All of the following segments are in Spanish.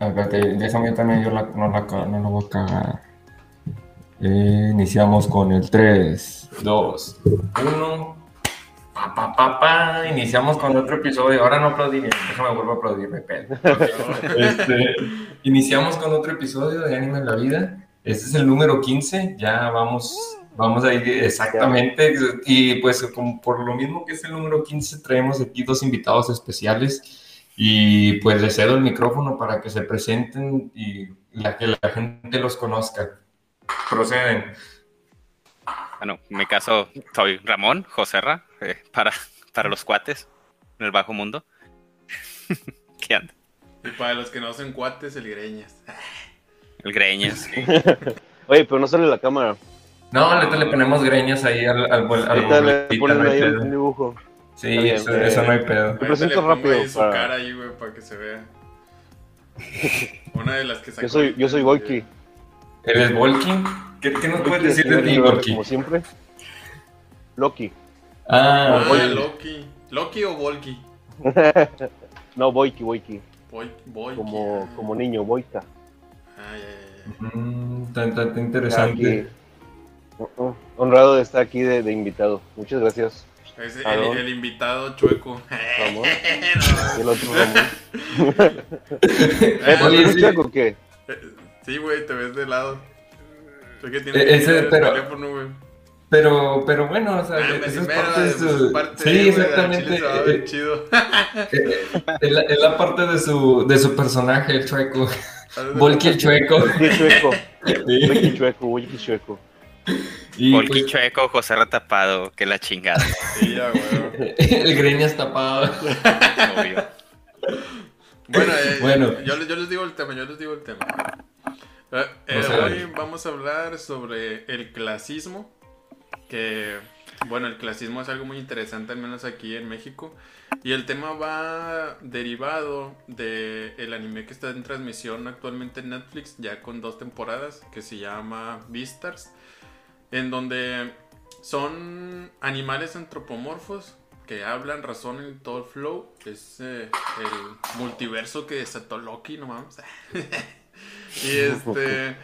Espérate, déjame también, yo la, no, la, no la voy a cagar. Eh, iniciamos con el 3, 2, 1. Pa, pa, pa, pa. Iniciamos con otro episodio. Ahora no aplaudí bien, déjame vuelvo a aplaudir, me pedo. Este, iniciamos con otro episodio de Anime en la Vida. Este es el número 15. Ya vamos, vamos a ir exactamente. Y pues, como por lo mismo que es el número 15, traemos aquí dos invitados especiales. Y pues les cedo el micrófono para que se presenten y la, que la gente los conozca. Proceden. Bueno, en mi caso soy Ramón Joserra, eh, para, para los cuates en el bajo mundo. ¿Qué anda? Y para los que no son cuates, el Greñas. El Greñas, sí. Oye, pero no sale la cámara. No, ahorita le ponemos greñas ahí al, al, le ponen ahí un dibujo. Sí, bien, eso, eh. eso no hay pedo. Ahorita presento rápido ahí su para- cara ahí, güey, para que se vea. Una de las que sacó. Yo soy, yo soy Boyki. ¿Eres Volkin? ¿Qué, qué nos puedes decir de ti, Volkin? Como siempre. Loki. Ah, Ah, oye, Loki. ¿Loki o Volky? No, Boyki, Boyki. Boy, Boy. Como, como niño, Boyka. Ah, ya, ya, ya. mm, tan, interesante. Uh, uh, Honrado de estar aquí de, de invitado. Muchas gracias, Es el, el invitado chueco. Ramón. No, el otro Ramón. ¿Eh, ¿tú sí. chueco o qué? Sí, güey, te ves de lado. Que Eh, tienes ese, el pero- teléfono, güey. Pero, pero bueno, o sea, Ah, eso es parte de pues, su... parte Sí, exactamente. chile se va a ver eh, chido. eh, Es la, es la parte de su, de su personaje, el chueco. Volky el chueco. Boyki chueco. Sí. Boyki chueco, Boyki chueco. Y Volky pues, chueco, Joserra tapado, que la chingada, Sí, ya, güey. el greñas tapado. obvio. Bueno, eh, Bueno. Yo, les- yo les digo el tema, yo les digo el tema. Eh, eh, hoy vamos a hablar sobre el clasismo, que, bueno, el clasismo es algo muy interesante, al menos aquí en México, y el tema va derivado del el anime que está en transmisión actualmente en Netflix, ya con dos temporadas, que se llama Beastars, en donde son animales antropomorfos que hablan, razonan y todo el flow. Es eh, el multiverso que desató Loki, no mames. y este,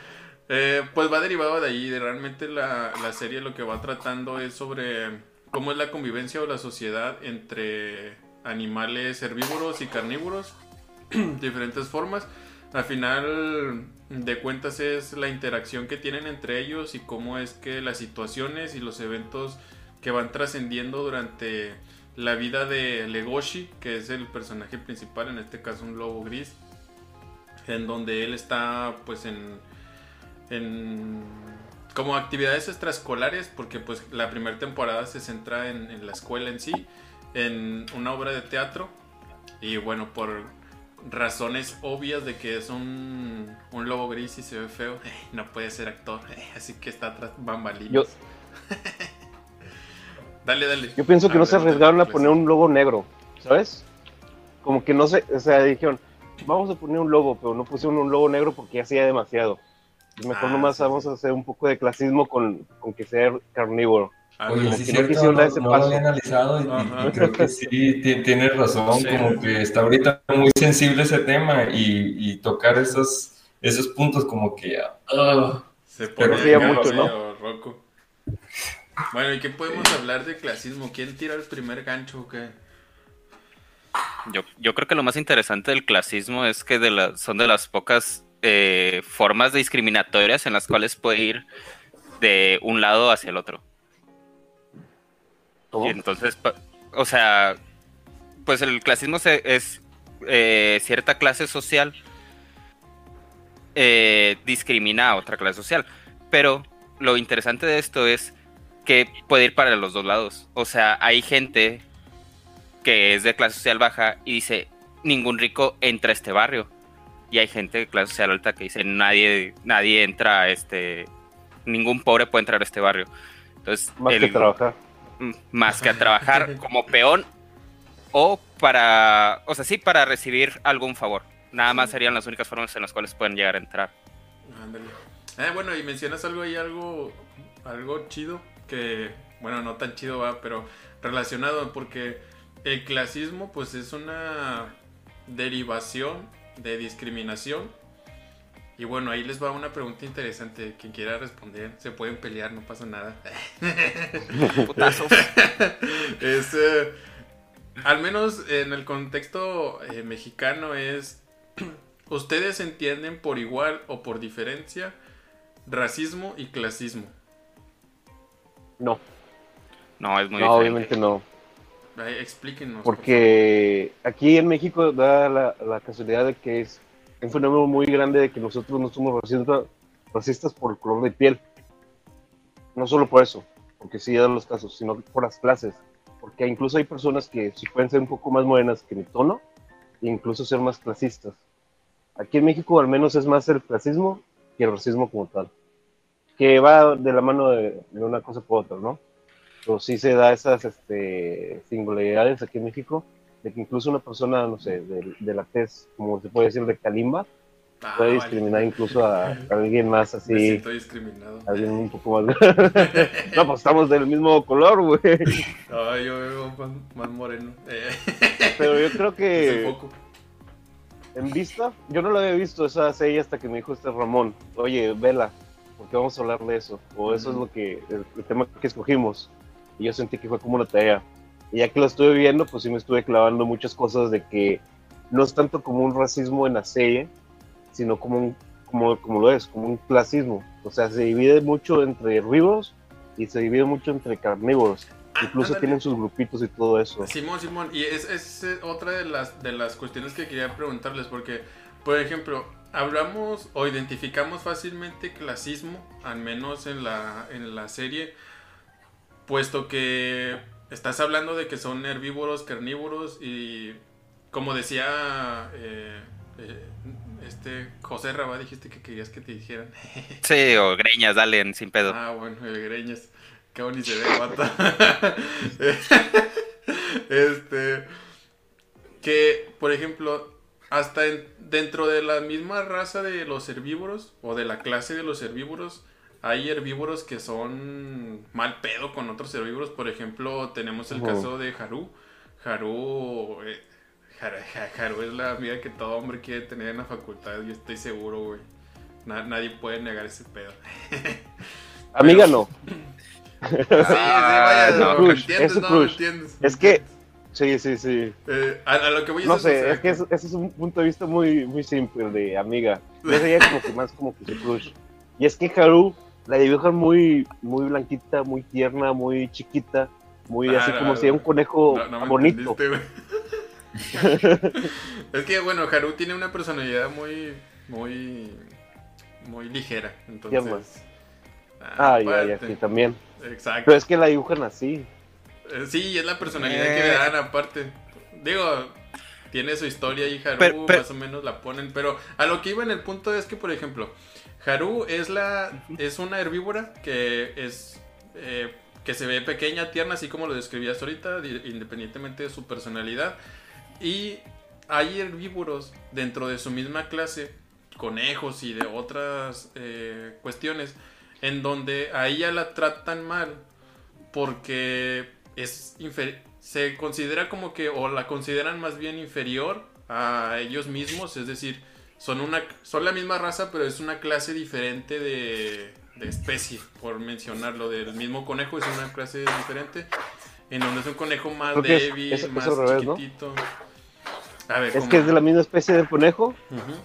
eh, pues va derivado de ahí. De realmente la, la serie lo que va tratando es sobre cómo es la convivencia o la sociedad entre animales herbívoros y carnívoros, diferentes formas. Al final de cuentas es la interacción que tienen entre ellos y cómo es que las situaciones y los eventos que van trascendiendo durante la vida de Legoshi, que es el personaje principal, en este caso un lobo gris, en donde él está pues en, como actividades extraescolares, porque pues la primera temporada se centra en, en la escuela en sí, en una obra de teatro, y bueno, por razones obvias de que es un, un lobo gris y se ve feo, no puede ser actor, así que está tras bambalinas. Yo- Dale, dale. Yo pienso que no se arriesgaron a pues. poner un logo negro, ¿sabes? Como que no se, o sea, dijeron, vamos a poner un logo, pero no pusieron un logo negro porque ya hacía demasiado. Mejor Ah, nomás sí, vamos a hacer un poco de clasismo con, con que sea carnívoro. Ah, Oye, no. sí, no cierto, no, dar ese no lo había analizado y, creo que sí, ti- tienes razón, Sí. como que está ahorita muy sensible ese tema y, y tocar esos, esos puntos como que... ah, Se Pero pone mucho, ¿no? roco. Bueno, ¿y qué podemos hablar de clasismo? ¿Quién tira el primer gancho o qué? Yo, yo creo que lo más interesante del clasismo es que de la- son de las pocas eh, formas discriminatorias en las cuales puede ir de un lado hacia el otro. ¿Cómo? Y entonces, o sea, pues el clasismo es eh, cierta clase social eh, discrimina a otra clase social. Pero lo interesante de esto es que puede ir para los dos lados. O sea, hay gente que es de clase social baja y dice, ningún rico entra a este barrio. Y hay gente de clase social alta que dice, nadie, nadie entra a este, ningún pobre puede entrar a este barrio. Entonces, Más que trabajar. Más que a trabajar como peón o para, o sea, sí, para recibir algún favor. Nada más serían las únicas formas en las cuales pueden llegar a entrar. Ándale. Eh, bueno, y mencionas algo ahí, algo, algo chido, que, bueno, no tan chido va, pero relacionado, porque el clasismo, pues es una derivación de discriminación. Y bueno, ahí les va una pregunta interesante. Quien quiera responder, se pueden pelear, no pasa nada. Putazos. es, eh, al menos en el contexto eh, mexicano es, ustedes entienden por igual o por diferencia racismo y clasismo. No, No, es muy no, diferente. obviamente no. Ay, explíquenos. por Porque aquí en México da la, la casualidad de que es un fenómeno muy grande de que nosotros no somos racistas, racistas por el color de piel. No solo por eso, porque sí dan los casos, sino por las clases. Porque incluso hay personas que sí pueden ser un poco más morenas que mi tono, e incluso ser más clasistas. Aquí en México al menos es más el clasismo que el racismo como tal. Que va de la mano de, de una cosa por otra, ¿no? pero sí se da esas este, singularidades aquí en México, de que incluso una persona, no sé, de, de la tez, como se puede decir, de Kalimba, Ah, puede vale. discriminar incluso a, a alguien más Me así, siento discriminado. alguien un poco más... no, pues estamos del mismo color, güey. Ay, yo veo más, más moreno. Pero yo creo que en vista, yo no lo había visto esa serie hasta que me dijo este Ramón, oye, vela, porque vamos a hablar de eso, o eso es lo que, el, el tema que escogimos, y yo sentí que fue como una tarea. Y ya que lo estuve viendo, pues sí me estuve clavando muchas cosas de que no es tanto como un racismo en la serie, sino como un, como, como lo es, como un clasismo. O sea, se divide mucho entre herbívoros y se divide mucho entre carnívoros. Incluso ándale. tienen sus grupitos y todo eso. Simón, Simón, y es, es eh, otra de las, de las cuestiones que quería preguntarles, porque, por ejemplo, hablamos o identificamos fácilmente clasismo, al menos en la, en la serie, puesto que estás hablando de que son herbívoros, carnívoros, y como decía eh, eh, este José Rabá, dijiste que querías que te dijeran. Sí, o greñas, dale, sin pedo. Ah, bueno, el Greñas. Qué bonito se ve, vato. este. Que, por ejemplo, hasta en- dentro de la misma raza de los herbívoros, o de la clase de los herbívoros, hay herbívoros que son mal pedo con otros herbívoros. Por ejemplo, tenemos el caso de Haru. Haru. eh, Har- Ha- Haru es la amiga que todo hombre quiere tener en la facultad, yo estoy seguro, güey. Na- nadie puede negar ese pedo. Amiga, no. Sí, sí, vaya, Ah, no, no, ¿me crush, entiendes? es No, crush. ¿me entiendes? Es que, sí, sí, sí. Eh, a, a lo que voy a No sé, es que ese es un punto de vista muy, muy simple de amiga. Yo sería como que más como que su crush. Y es que Haru la dibujan muy, muy blanquita, muy tierna, muy chiquita, muy Ah, así no, como no, si era un conejo No, bonito. entendiste, güey. es que, bueno, Haru tiene una personalidad muy, muy, muy ligera. Entonces. Ah, Ay, ay, aparte. aquí también. Exacto. Pero es que la dibujan así. Eh, Sí, es la personalidad que le Eh. dan aparte. Digo, tiene su historia y Haru Pero- pero- más o menos la ponen, pero a lo que iba en el punto es que, por ejemplo, Haru es la es una herbívora que es eh, que se ve pequeña, tierna, así como lo describías ahorita, di- independientemente de su personalidad. Y hay herbívoros dentro de su misma clase, conejos y de otras eh, cuestiones, en donde a ella la tratan mal porque es se considera como que o la consideran más bien inferior a ellos mismos, es decir, son una son la misma raza, pero es una clase diferente de, de especie, por mencionarlo, del mismo conejo es una clase diferente en donde es un conejo más Creo débil, es- es más revés, ¿no? chiquitito. A ver, Es ¿cómo? que es de la misma especie de conejo,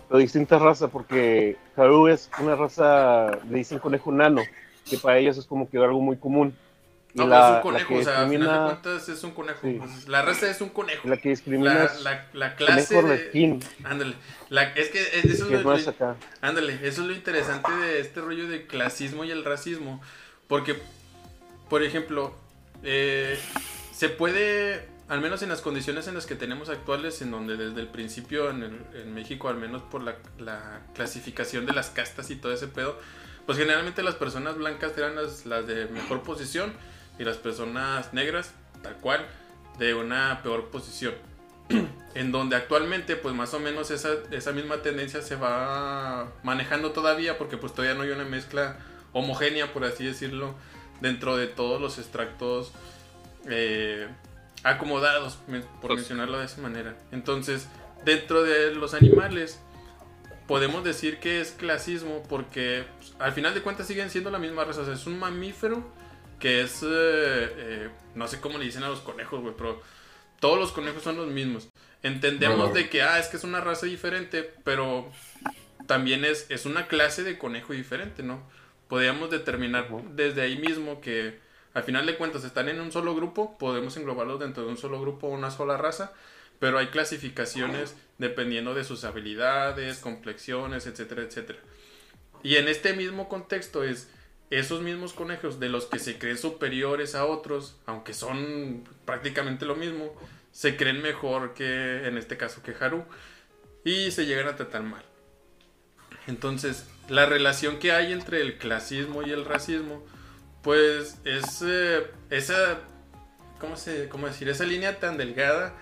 pero distinta raza, porque Haru es una raza, le dicen conejo nano, que para ellos es como que algo muy común. No, pero la, es un conejo, o sea, al final de discrimina, cuentas es un conejo. Sí. Pues, La raza es un conejo. la que discrimina La, es la, la clase conejo de... Ándale. La- es que es- eso es lo, acá. ándale, eso es lo interesante de este rollo de clasismo y el racismo. Porque, por ejemplo, eh, se puede, al menos en las condiciones en las que tenemos actuales, en donde desde el principio en, el- en México, al menos por la, la clasificación de las castas y todo ese pedo, pues generalmente las personas blancas eran las, las de mejor posición y las personas negras, tal cual, de una peor posición. en donde actualmente pues más o menos esa, esa misma tendencia se va manejando todavía porque pues todavía no hay una mezcla homogénea por así decirlo dentro de todos los extractos eh, acomodados por Pues- mencionarlo de esa manera entonces dentro de los animales podemos decir que es clasismo porque pues, al final de cuentas siguen siendo la misma raza. O sea, es un mamífero que es, eh, eh, no sé cómo le dicen a los conejos, güey, pero todos los conejos son los mismos. Entendemos Bueno. de que, ah, es que es una raza diferente, pero también es, es una clase de conejo diferente, ¿no? Podríamos determinar desde ahí mismo que al final de cuentas están en un solo grupo, podemos englobarlos dentro de un solo grupo, una sola raza, pero hay clasificaciones dependiendo de sus habilidades, complexiones, etcétera, etcétera. Y en este mismo contexto es esos mismos conejos de los que se creen superiores a otros, aunque son prácticamente lo mismo, se creen mejor que en este caso que Haru y se llegan a tratar mal. Entonces, la relación que hay entre el clasismo y el racismo, pues es eh, esa, ¿cómo, se, ¿cómo decir? Esa línea tan delgada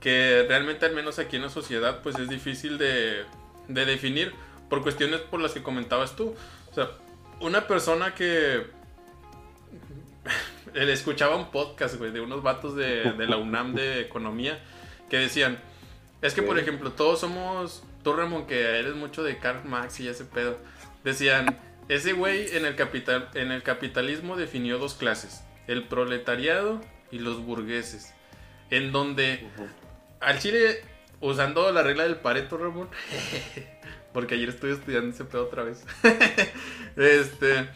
que realmente al menos aquí en la sociedad pues es difícil de, de definir por cuestiones por las que comentabas tú. O sea, una persona que le escuchaba un podcast, güey, de unos vatos de, de la UNAM de economía que decían, es que por ejemplo todos somos, tú Ramón que eres mucho de Karl Marx y ese pedo, decían, ese güey en el capital, en el capitalismo definió dos clases, el proletariado y los burgueses, en donde al Chile, usando la regla del Pareto, Ramón, porque ayer estuve estudiando ese pedo otra vez. este,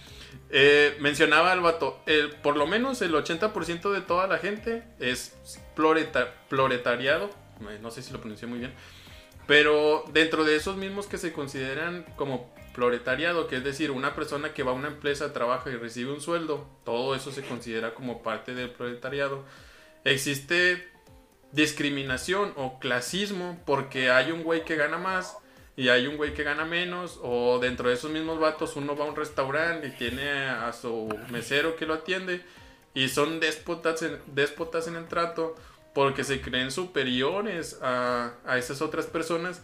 eh, mencionaba al vato, el, por lo menos el 80% de toda la gente es ploreta- proletariado, eh, no sé si lo pronuncié muy bien, pero dentro de esos mismos que se consideran como proletariado, que es decir, una persona que va a una empresa, trabaja y recibe un sueldo, todo eso se considera como parte del proletariado. Existe discriminación o clasismo porque hay un güey que gana más y hay un güey que gana menos o dentro de esos mismos vatos uno va a un restaurante y tiene a su mesero que lo atiende y son déspotas en, en el trato porque se creen superiores a, esas otras personas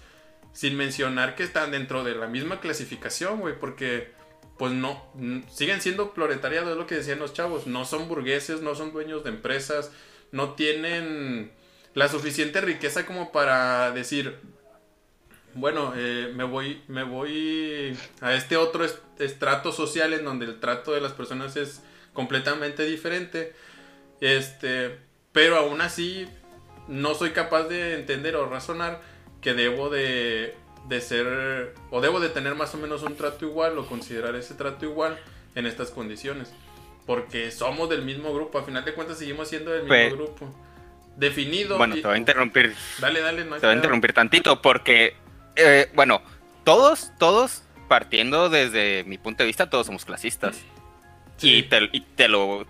sin mencionar que están dentro de la misma clasificación, güey, porque pues no, siguen siendo proletariado, es lo que decían los chavos, no son burgueses, no son dueños de empresas, no tienen la suficiente riqueza como para decir, bueno, eh, me voy, me voy a este otro est- estrato social en donde el trato de las personas es completamente diferente, este, pero aún así no soy capaz de entender o razonar que debo de, de ser o debo de tener más o menos un trato igual o considerar ese trato igual en estas condiciones. Porque somos del mismo grupo, a final de cuentas seguimos siendo del mismo Pe- grupo. Definido. Bueno, y- te voy a interrumpir, Dale, dale, no hay te voy a interrumpir tantito porque, eh, bueno, todos, todos, partiendo desde mi punto de vista, todos somos clasistas. Sí. Y, te, y te lo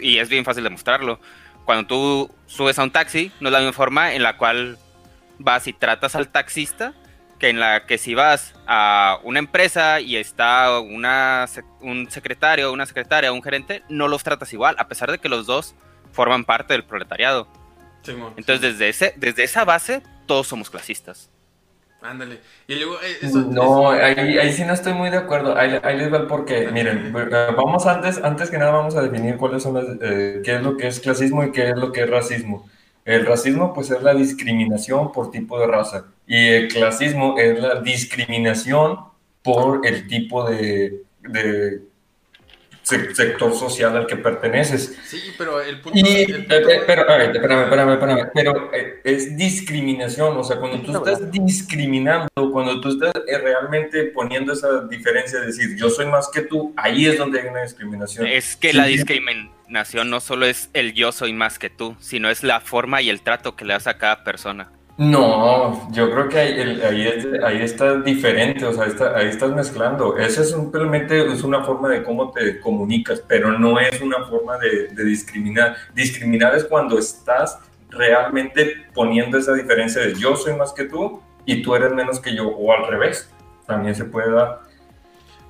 y es bien fácil demostrarlo. Cuando tú subes a un taxi, no es la misma forma en la cual vas y tratas al taxista que en la que si vas a una empresa y está una, un secretario, una secretaria, un gerente, no los tratas igual, a pesar de que los dos forman parte del proletariado. Entonces, desde, ese, desde esa base, todos somos clasistas. Ándale. Y luego, eh, eso, No, ahí, ahí sí no estoy muy de acuerdo. Ahí, ahí les va el porqué. Miren, vamos antes, antes que nada vamos a definir cuáles son las, eh, qué es lo que es clasismo y qué es lo que es racismo. El racismo pues es la discriminación por tipo de raza y el clasismo es la discriminación por el tipo de, sector social al que perteneces. Sí, pero el punto. Y, el punto- eh, eh, pero, a ver, espérame, espérame, espérame, pero eh, es discriminación, o sea, cuando tú estás discriminando, cuando tú estás eh, realmente poniendo esa diferencia de decir yo soy más que tú, ahí es donde hay una discriminación. Es que Sí, la discriminación no solo es el yo soy más que tú, sino es la forma y el trato que le das a cada persona. No, yo creo que ahí, ahí, ahí está diferente, o sea, ahí estás mezclando. Eso es simplemente es una forma de cómo te comunicas, pero no es una forma de, de discriminar. Discriminar es cuando estás realmente poniendo esa diferencia de yo soy más que tú y tú eres menos que yo, o al revés, también se puede dar.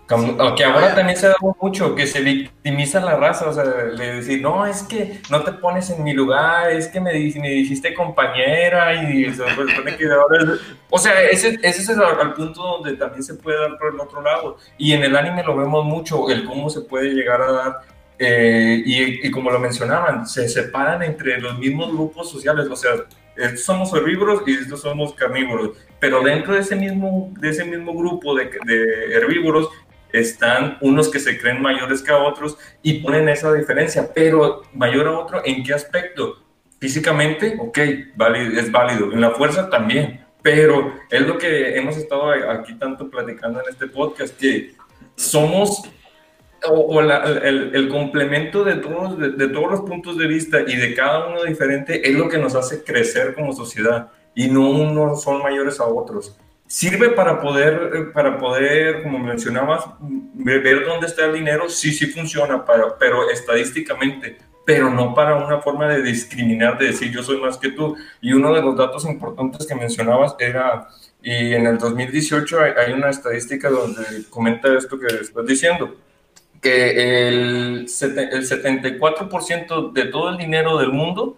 Como- Sí, que ahora vaya. también se da mucho, que se victimiza la raza, o sea, le decir, no, es que no te pones en mi lugar, es que me, me dijiste compañera y se supone que ahora O sea, ese, ese es el, al punto donde también se puede dar por el otro lado. Y en el anime lo vemos mucho, el cómo se puede llegar a dar, eh, y, y como lo mencionaban, se separan entre los mismos grupos sociales, o sea, estos somos herbívoros y estos somos carnívoros, pero dentro de ese mismo, de ese mismo grupo de, de herbívoros están unos que se creen mayores que a otros y ponen esa diferencia, pero mayor a otro, ¿en qué aspecto? Físicamente, ok, es válido, en la fuerza también, pero es lo que hemos estado aquí tanto platicando en este podcast, que somos o, el, el, complemento de todos, de, de, todos los puntos de vista y de cada uno diferente es lo que nos hace crecer como sociedad y no unos son mayores a otros sirve para poder, eh, para poder, como mencionabas, ver dónde está el dinero, sí, sí funciona, pero estadísticamente, pero no para una forma de discriminar, de decir yo soy más que tú. Y uno de los datos importantes que mencionabas era, y en el 2018 hay, una estadística donde comenta esto que estás diciendo, que el, el 74% de todo el dinero del mundo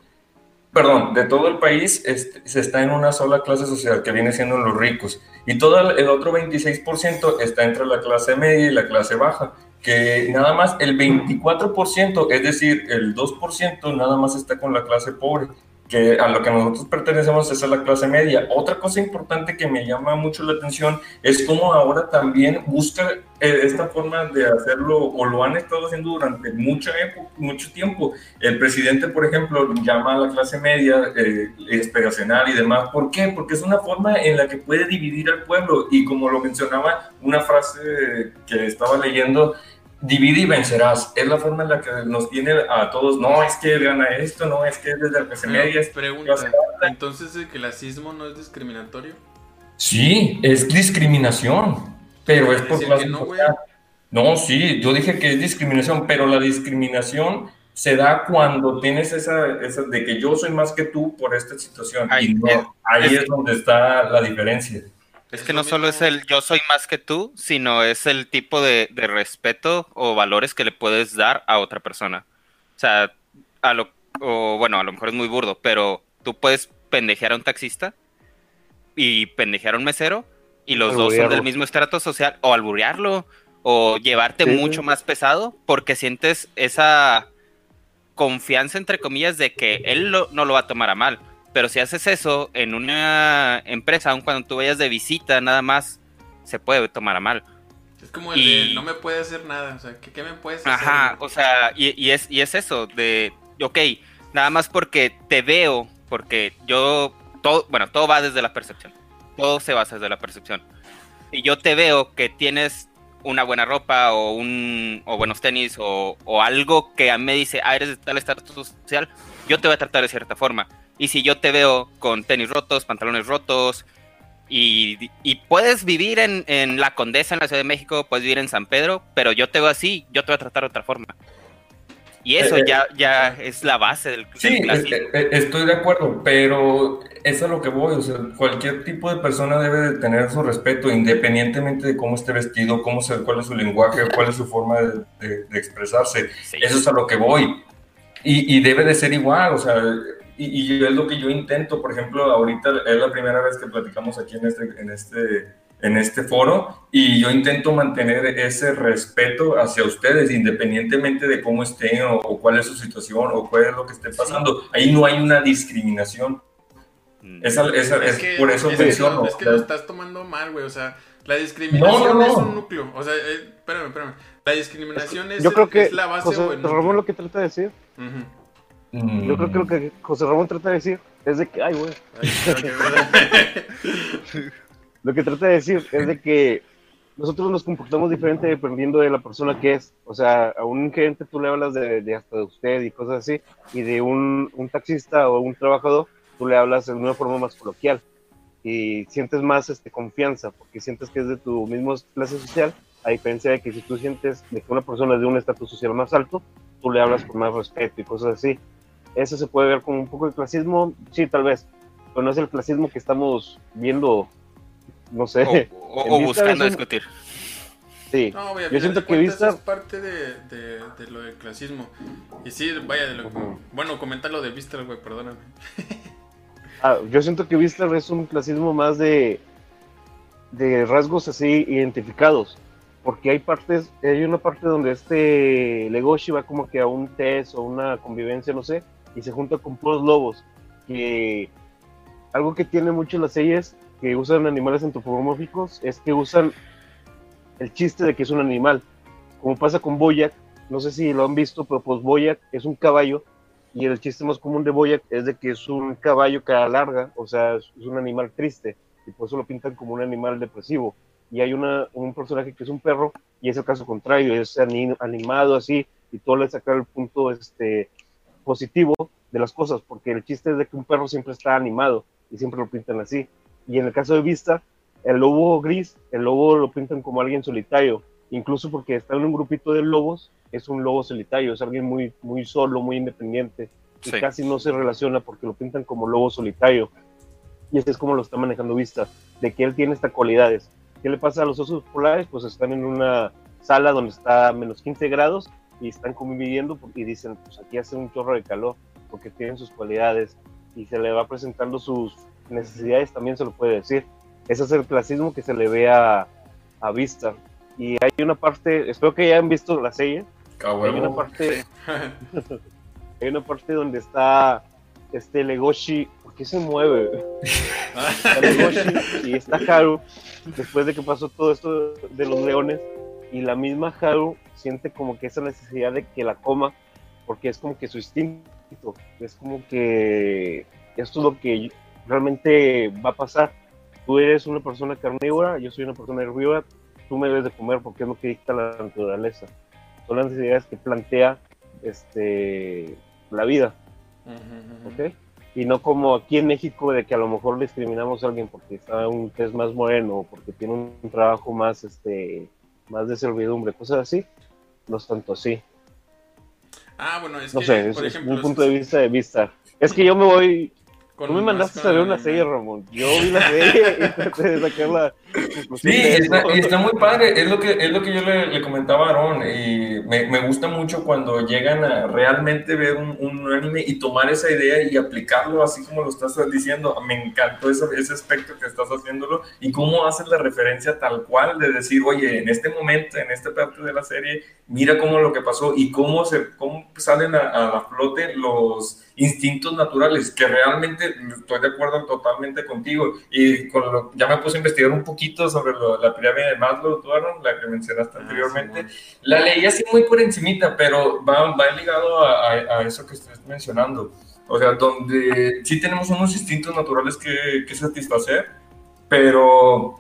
perdón, de todo el país este, se está en una sola clase social que viene siendo los ricos. Y todo el, otro 26% está entre la clase media y la clase baja, que nada más el 24%, es decir, el 2% nada más está con la clase pobre que a lo que nosotros pertenecemos es a la clase media. Otra cosa importante que me llama mucho la atención es cómo ahora también busca eh, esta forma de hacerlo, o lo han estado haciendo durante mucha mucho tiempo. El presidente, por ejemplo, llama a la clase media eh, y demás. ¿Por qué? Porque es una forma en la que puede dividir al pueblo. Y como lo mencionaba, una frase que estaba leyendo, divide y vencerás. Es la forma en la que nos tiene a todos. No es que gana esto, no es que es desde la clase media. Pregunta, ¿entonces el clasismo no es discriminatorio? Sí, es discriminación, pero es por clase no, no, sí, yo dije que es discriminación, pero la discriminación se da cuando tienes esa, esa de que yo soy más que tú por esta situación. Ahí, ahí es donde está la diferencia. Es que no solo es el yo soy más que tú, sino es el tipo de, respeto o valores que le puedes dar a otra persona. O sea, a lo, o bueno, a lo mejor es muy burdo, pero tú puedes pendejear a un taxista y pendejear a un mesero y los dos son del mismo estrato social o alburearlo o llevarte mucho más pesado porque sientes esa confianza entre comillas de que él no lo va a tomar a mal pero si haces eso en una empresa, aun cuando tú vayas de visita, nada más, se puede tomar a mal. Es como el de no me puede hacer nada, o sea, ¿qué, me puedes hacer? Ajá, o sea, y, es, y es eso, de, ok, nada más porque te veo, porque yo, todo, bueno, todo va desde la percepción, todo se basa desde la percepción. Y yo te veo que tienes una buena ropa o, un, o buenos tenis o, o algo que a mí me dice, ah, eres de tal estatus social, yo te voy a tratar de cierta forma y si yo te veo con tenis rotos, pantalones rotos, y, puedes vivir en, La Condesa, en la Ciudad de México, puedes vivir en San Pedro, pero yo te veo así, yo te voy a tratar de otra forma. Y eso eh, ya, ya es la base del, sí, eh, eh, estoy de acuerdo, pero eso es lo que voy. O sea, cualquier tipo de persona debe de tener su respeto, independientemente de cómo esté vestido, cómo se, cuál es su lenguaje, cuál es su forma de, expresarse. Eso es a lo que voy. Y, y, debe de ser igual, o sea, y, es lo que yo intento, por ejemplo, ahorita es la primera vez que platicamos aquí en este, en este, en este foro y yo intento mantener ese respeto hacia ustedes, independientemente de cómo estén o, cuál es su situación o cuál es lo que esté pasando. Ahí no hay una discriminación. Mm. Esa, esa, es, por eso es menciono. Que, es que lo estás tomando mal, güey. O sea, la discriminación es un núcleo. O sea, eh, espérame, espérame. La discriminación es, yo creo que la base. José Ramón lo que trata de decir yo creo que lo que José Ramón trata de decir es de que, ay, güey. lo que trata de decir es de que nosotros nos comportamos diferente dependiendo de la persona que es. O sea, a un gerente tú le hablas de, hasta de usted y cosas así, y de un, un, taxista o un trabajador tú le hablas de una forma más coloquial y sientes más este, confianza porque sientes que es de tu misma clase social, a diferencia de que si tú sientes de que una persona es de un estatus social más alto, tú le hablas con más respeto y cosas así eso se puede ver como un poco de clasismo, sí, tal vez, pero no es el clasismo que estamos viendo, no sé. O, buscando discutir. Sí, yo siento que Vista... es parte de, de, lo del clasismo. Y sí, vaya, de lo bueno, comenta lo de Vista, güey, perdóname. ah, yo siento que Vista es un clasismo más de, de rasgos así identificados porque hay partes, hay una parte donde este Legoshi va como que a un test o una convivencia, no sé, y se junta con puros lobos que algo que tiene mucho las series que usan animales antropomórficos es que usan el chiste de que es un animal. Como pasa con Boyac, no sé si lo han visto, pero pues Boyac es un caballo y el chiste más común de Boyac es de que es un caballo que larga, o sea, es un animal triste y por eso lo pintan como un animal depresivo. Y hay una, un personaje que es un perro y es el caso contrario, es animado así y todo le saca el punto este, positivo de las cosas, porque el chiste es de que un perro siempre está animado y siempre lo pintan así. Y en el caso de Vista, el lobo gris, el lobo lo pintan como alguien solitario, incluso porque está en un grupito de lobos, es un lobo solitario, es alguien muy, muy solo, muy independiente, y casi no se relaciona porque lo pintan como lobo solitario. Y así es como lo está manejando Vista, de que él tiene estas cualidades. ¿Qué le pasa a los osos polares? Pues están en una sala donde está a menos 15 grados y están conviviendo y dicen, pues aquí hace un chorro de calor porque tienen sus cualidades y se le va presentando sus necesidades, también se lo puede decir. Ese es el clasismo que se le ve a, a Vista. Y hay una parte, espero que hayan visto la serie. Hay una parte, hay una parte donde está este Legoshi, ¿por qué se mueve? Legoshi y está Haru, después de que pasó todo esto de los leones, y la misma Haru siente como que esa necesidad de que la coma, porque es como que su instinto, es como que esto es lo que realmente va a pasar. Tú eres una persona carnívora, yo soy una persona herbívora, tú me debes de comer porque es lo que dicta la naturaleza. Son las necesidades que plantea este, la vida. Y no como aquí en México de que a lo mejor discriminamos a alguien porque está un es más moreno o porque tiene un trabajo más este más de servidumbre, cosas así. No es tanto así. Ah, bueno, es no sé, es, un punto de vista de vista. Es que yo me voy Tú me mandaste a ver una serie, Ramón. Yo vi la serie y traté de sacar la Sí, está, y está muy padre. Es lo que, es lo que yo le, comentaba a Aaron. Y me, me, gusta mucho cuando llegan a realmente ver un, un, anime y tomar esa idea y aplicarlo así como lo estás diciendo. Me encantó ese, ese aspecto que estás haciéndolo y cómo haces la referencia tal cual de decir, oye, en este momento, en esta parte de la serie, mira cómo lo que pasó y cómo, se, cómo salen a, a la flote los instintos naturales, que realmente estoy de acuerdo totalmente contigo. Y con lo, ya me puse a investigar un poquito sobre la pirámide de Maslow, la que mencionaste ah, anteriormente. La leí así muy por encimita, pero va, va ligado a, a, eso que estás mencionando. O sea, donde sí tenemos unos instintos naturales que, que satisfacer, pero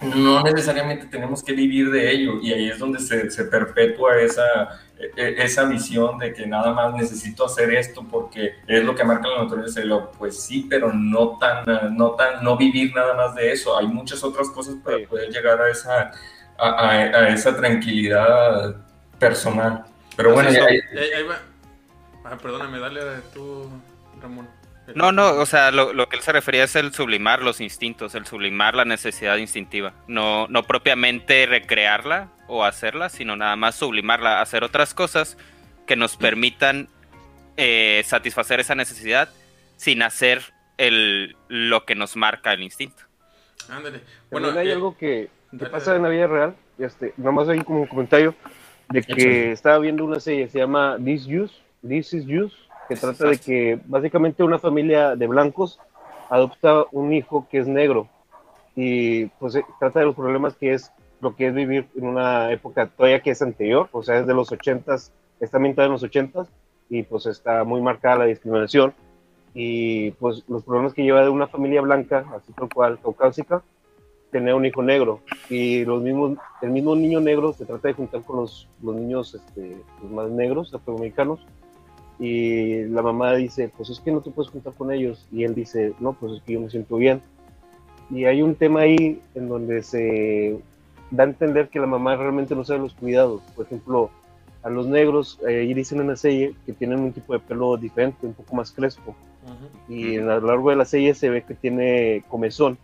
no necesariamente tenemos que vivir de ello y ahí es donde se, se perpetúa esa, e, e, esa visión de que nada más necesito hacer esto porque es lo que marca la naturaleza. Pues sí, pero no tan, no tan, no vivir nada más de eso. Hay muchas otras cosas para poder llegar a esa, a, a, esa tranquilidad personal. Pero bueno, ahí, ah, perdóname, dale tú, Ramón. No, no, o sea, lo, lo, que él se refería es el sublimar los instintos, el sublimar la necesidad instintiva, no, no propiamente recrearla o hacerla, sino nada más sublimarla, hacer otras cosas que nos permitan eh, satisfacer esa necesidad sin hacer el, lo que nos marca el instinto. Ándale. Bueno, hay eh, algo que, pasa en la vida real, este, nomás hay como un comentario de que estaba viendo una serie, se llama This Use, This is Use que trata de que básicamente una familia de blancos adopta un hijo que es negro y pues eh, trata de los problemas que es lo que es vivir en una época todavía que es anterior, o sea, es de los ochentas, está ambientada en los ochentas y pues está muy marcada la discriminación y pues los problemas que lleva de una familia blanca, así tal cual, caucásica, tener un hijo negro y los mismos, el mismo niño negro se trata de juntar con los, los niños este, los más negros, afroamericanos, y la mamá dice, pues es que no te puedes juntar con ellos. Y él dice, no, pues es que yo me siento bien. Y hay un tema ahí en donde se da a entender que la mamá realmente no sabe los cuidados. Por ejemplo, a los negros, eh, ahí dicen en la serie que tienen un tipo de pelo diferente, un poco más crespo. Y a lo largo de la serie se ve que tiene comezón.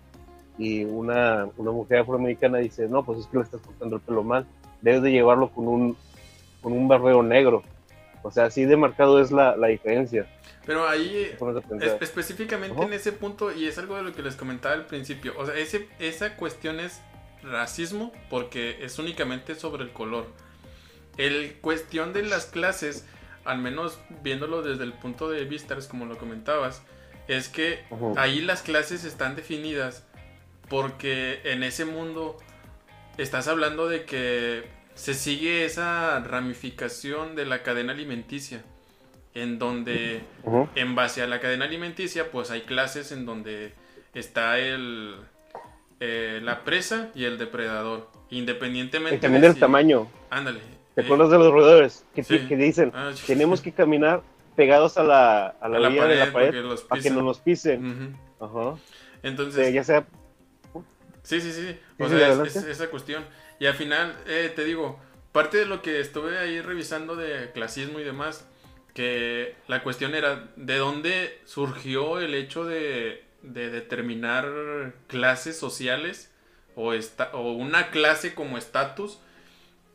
Y una, una mujer afroamericana dice, no, pues es que le estás cortando el pelo mal. Debes de llevarlo con un, con un barreo negro o sea, así de marcado es la, diferencia. Pero ahí, específicamente en ese punto, y es algo de lo que les comentaba al principio, o sea, ese, esa cuestión es racismo porque es únicamente sobre el color. El cuestión de las clases, al menos viéndolo desde el punto de vista, es como lo comentabas, es que ahí las clases están definidas porque en ese mundo estás hablando de que se sigue esa ramificación de la cadena alimenticia, en donde en base a la cadena alimenticia, pues hay clases en donde está el eh, la presa y el depredador, independientemente Y también de del si- tamaño. Ándale. ¿Te eh, acuerdas de los roedores? Que, sí. que dicen, ah, tenemos que caminar pegados a la, a la, a la orilla de la pared, pared para que no nos pisen. Ajá. Entonces, Eh, ya sea Sí, sí, sí. O Sí, sea, sí, es, es esa cuestión. Y al final, eh, te digo, parte de lo que estuve ahí revisando de clasismo y demás, que la cuestión era de dónde surgió el hecho de, de determinar clases sociales o, esta, o una clase como estatus.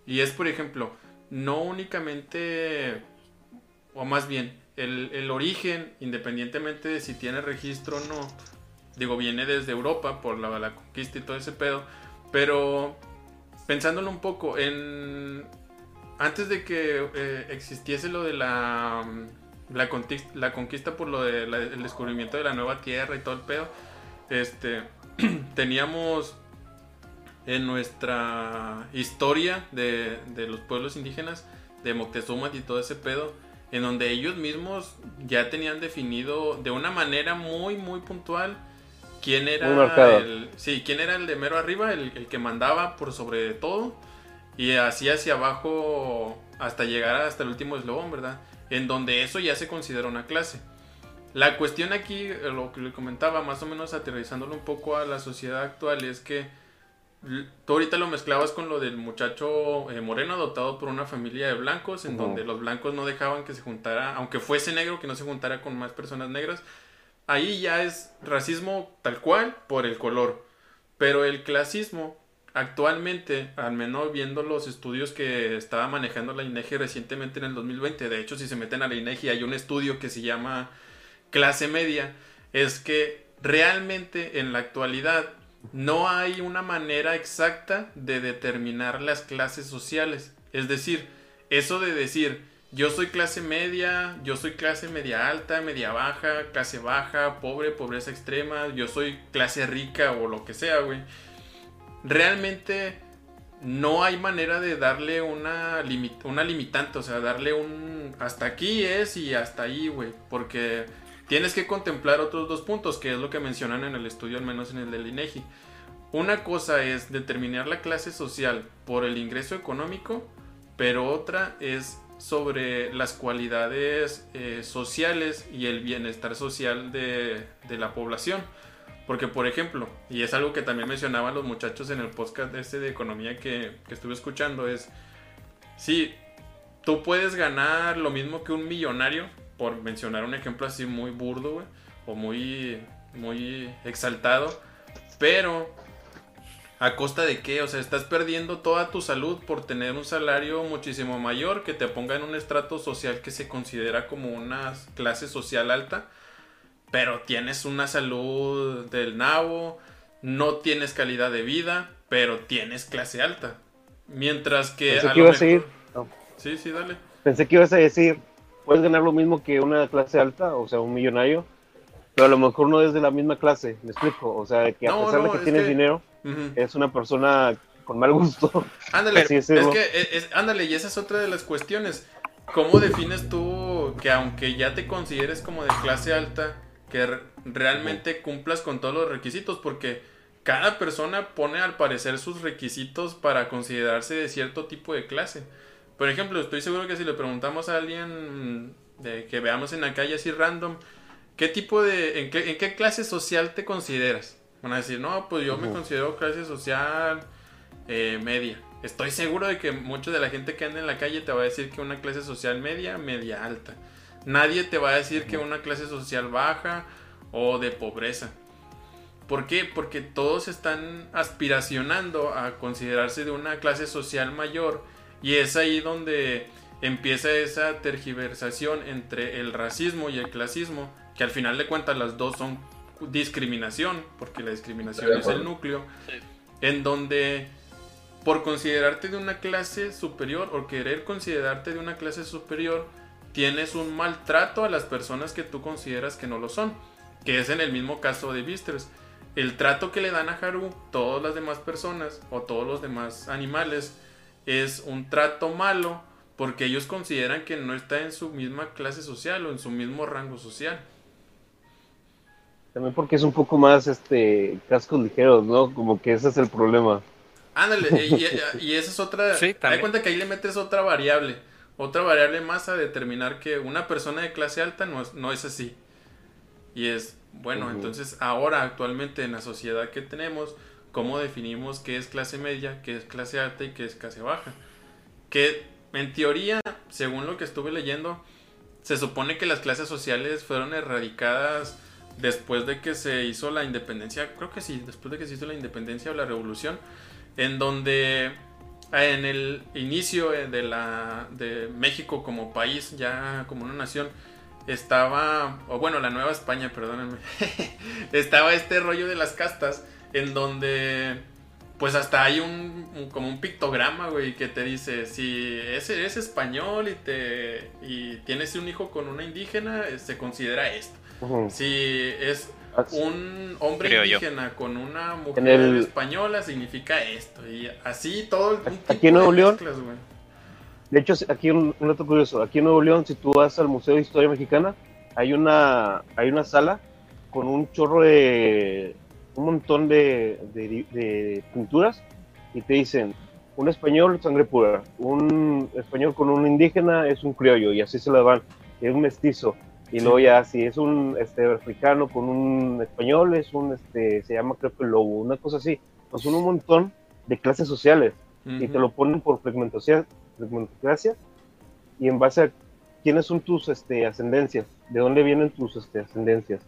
Y es, por ejemplo, no únicamente, o más bien, el, el origen, independientemente de si tiene registro o no, digo, viene desde Europa por la, la conquista y todo ese pedo, pero pensándolo un poco, en antes de que eh, existiese lo de la, mm, la, conquista por lo del el descubrimiento de la nueva tierra y todo el pedo, este, teníamos en nuestra historia de, de los pueblos indígenas, de Moctezuma y todo ese pedo, en donde ellos mismos ya tenían definido de una manera muy, muy puntual quién era el, sí, quién era el de mero arriba, el, el que mandaba por sobre todo, y así hacia abajo hasta llegar hasta el último eslabón, ¿verdad? En donde eso ya se considera una clase. La cuestión aquí, eh, lo que le comentaba, más o menos aterrizándolo un poco a la sociedad actual, es que tú ahorita lo mezclabas con lo del muchacho eh, moreno adoptado por una familia de blancos, en donde los blancos no dejaban que se juntara, aunque fuese negro, que no se juntara con más personas negras. Ahí ya es racismo tal cual por el color. Pero el clasismo, actualmente, al menos viendo los estudios que estaba manejando la INEGI recientemente en el 2020, de hecho, si se meten a la INEGI hay un estudio que se llama clase media, es que realmente en la actualidad no hay una manera exacta de determinar las clases sociales. Es decir, eso de decir, yo soy clase media, yo soy clase media alta, media baja, clase baja, pobre, pobreza extrema, yo soy clase rica o lo que sea, güey. Realmente no hay manera de darle una, limi- una limitante, o sea, darle un hasta aquí es y hasta ahí, güey, porque tienes que contemplar otros dos puntos, que es lo que mencionan en el estudio, al menos en el del INEGI. Una cosa es determinar la clase social por el ingreso económico, pero otra es sobre las cualidades eh, sociales y el bienestar social de, de la población. Porque, por ejemplo, y es algo que también mencionaban los muchachos en el podcast este de economía que, que estuve escuchando, es, sí, tú puedes ganar lo mismo que un millonario, por mencionar un ejemplo así muy burdo, o muy, muy exaltado, pero ¿a costa de qué? O sea, estás perdiendo toda tu salud por tener un salario muchísimo mayor que te ponga en un estrato social que se considera como una clase social alta, pero tienes una salud del nabo, no tienes calidad de vida, pero tienes clase alta. Mientras que Pensé a que ibas a mejor- no. Sí, sí, dale. Pensé que ibas a decir, puedes ganar lo mismo que una clase alta, o sea, un millonario, pero a lo mejor no es de la misma clase, me explico. O sea, que a No, pesar no, de que es tienes que- dinero, Es una persona con mal gusto. Ándale, es que, es- es- ándale, y esa es otra de las cuestiones. ¿Cómo defines tú que aunque ya te consideres como de clase alta, que re- realmente cumplas con todos los requisitos? Porque cada persona pone al parecer sus requisitos para considerarse de cierto tipo de clase. Por ejemplo, estoy seguro que si le preguntamos a alguien de que veamos en la calle así random, ¿qué tipo de, en qué, en qué clase social te consideras? Van a decir, no, pues yo me considero clase social eh, media. Estoy seguro de que mucha de la gente que anda en la calle te va a decir que una clase social media, media alta. Nadie te va a decir que una clase social baja o de pobreza. ¿Por qué? Porque todos están aspiracionando a considerarse de una clase social mayor y es ahí donde empieza esa tergiversación entre el racismo y el clasismo, que al final de cuentas las dos son discriminación, porque la discriminación es el núcleo, Sí. en donde por considerarte de una clase superior o querer considerarte de una clase superior, tienes un maltrato a las personas que tú consideras que no lo son. que es en el mismo caso de Beasters. El trato que le dan a Haru todas las demás personas o todos los demás animales es un trato malo porque ellos consideran que no está en su misma clase social o en su mismo rango social. También porque es un poco más este cascos ligeros, ¿no? Como que ese es el problema. Ándale, y, y- y esa es otra. Sí, también. cuenta que ahí le metes otra variable. Otra variable más a determinar que una persona de clase alta no es, no es así. Y es, bueno, entonces ahora actualmente en la sociedad que tenemos, ¿cómo definimos qué es clase media, qué es clase alta y qué es clase baja? Que en teoría, según lo que estuve leyendo, se supone que las clases sociales fueron erradicadas después de que se hizo la independencia, creo que sí, después de que se hizo la independencia o la revolución, en donde eh, en el inicio eh, de la de México como país, ya como una nación, estaba, o bueno, la Nueva España, perdónenme, estaba este rollo de las castas, en donde pues hasta hay un, como un pictograma, güey, que te dice, si es, eres español y te y tienes un hijo con una indígena, eh, se considera esto. Si es Así- un hombre Creo yo. indígena con una mujer el- española significa esto. Y así todo el Aquí en Nuevo de León, mezclas. De hecho, aquí un, un dato curioso. Aquí en Nuevo León, si tú vas al Museo de Historia Mexicana, hay una, hay una sala con un chorro de, un montón de, de- de pinturas y te dicen, un español sangre pura, un español con un indígena es un criollo y así se la van, es un mestizo. Y Sí. luego ya, si es un este, africano con un español, es un, este, se llama creo que lobo, una cosa así. Pues son un montón de clases sociales y te lo ponen por fragmentación, fragmentocracia y en base a quiénes son tus este, ascendencias, de dónde vienen tus este, ascendencias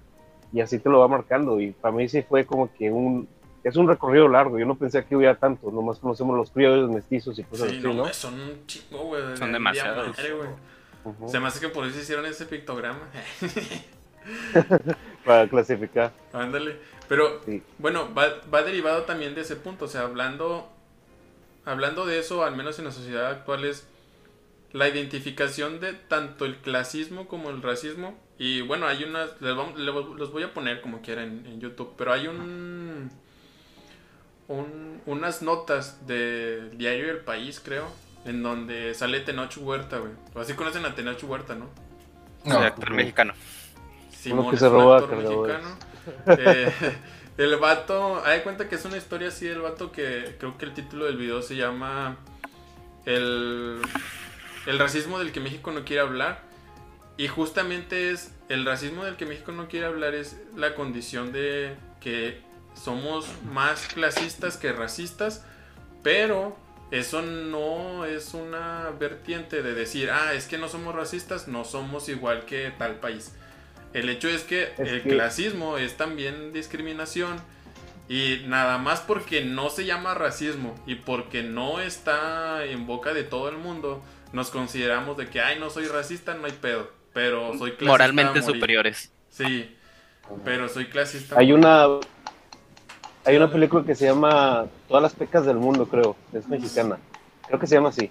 y así te lo va marcando y para mí sí fue como que un es un recorrido largo, yo no pensé que hubiera tanto, nomás conocemos los criollos, mestizos y cosas Sí, así, no, ¿no? son un chingo, güey. Son de demasiados. madre, güey. Se me hace que por eso hicieron ese pictograma. Para clasificar. Ándale. Pero Sí. bueno, va, va derivado también de ese punto. O sea, hablando, hablando de eso, al menos en la sociedad actual, es la identificación de tanto el clasismo como el racismo. Y bueno, hay unas, les vamos- los voy a poner como quiera en, en YouTube, pero hay un, un- unas notas del diario El País, creo, en donde sale Tenoch Huerta, güey. Así conocen a Tenoch Huerta, ¿no? El No, actor mexicano. Simón que se roba actor mexicano. Eh, el vato, hay de cuenta que es una historia así del vato que creo que el título del video se llama el, el racismo del que México no quiere hablar. Y justamente es el racismo del que México no quiere hablar es la condición de que somos más clasistas que racistas, pero eso no es una vertiente de decir, ah, es que no somos racistas, no somos igual que tal país. El hecho es que Es el que- clasismo es también discriminación y nada más porque no se llama racismo y porque no está en boca de todo el mundo, nos consideramos de que, ay, no soy racista, no hay pedo, pero soy clasista. Moralmente morir". superiores. Sí, pero soy clasista. Hay morir. una hay una película que se llama Todas las pecas del mundo, creo, es mexicana. Creo que se llama así.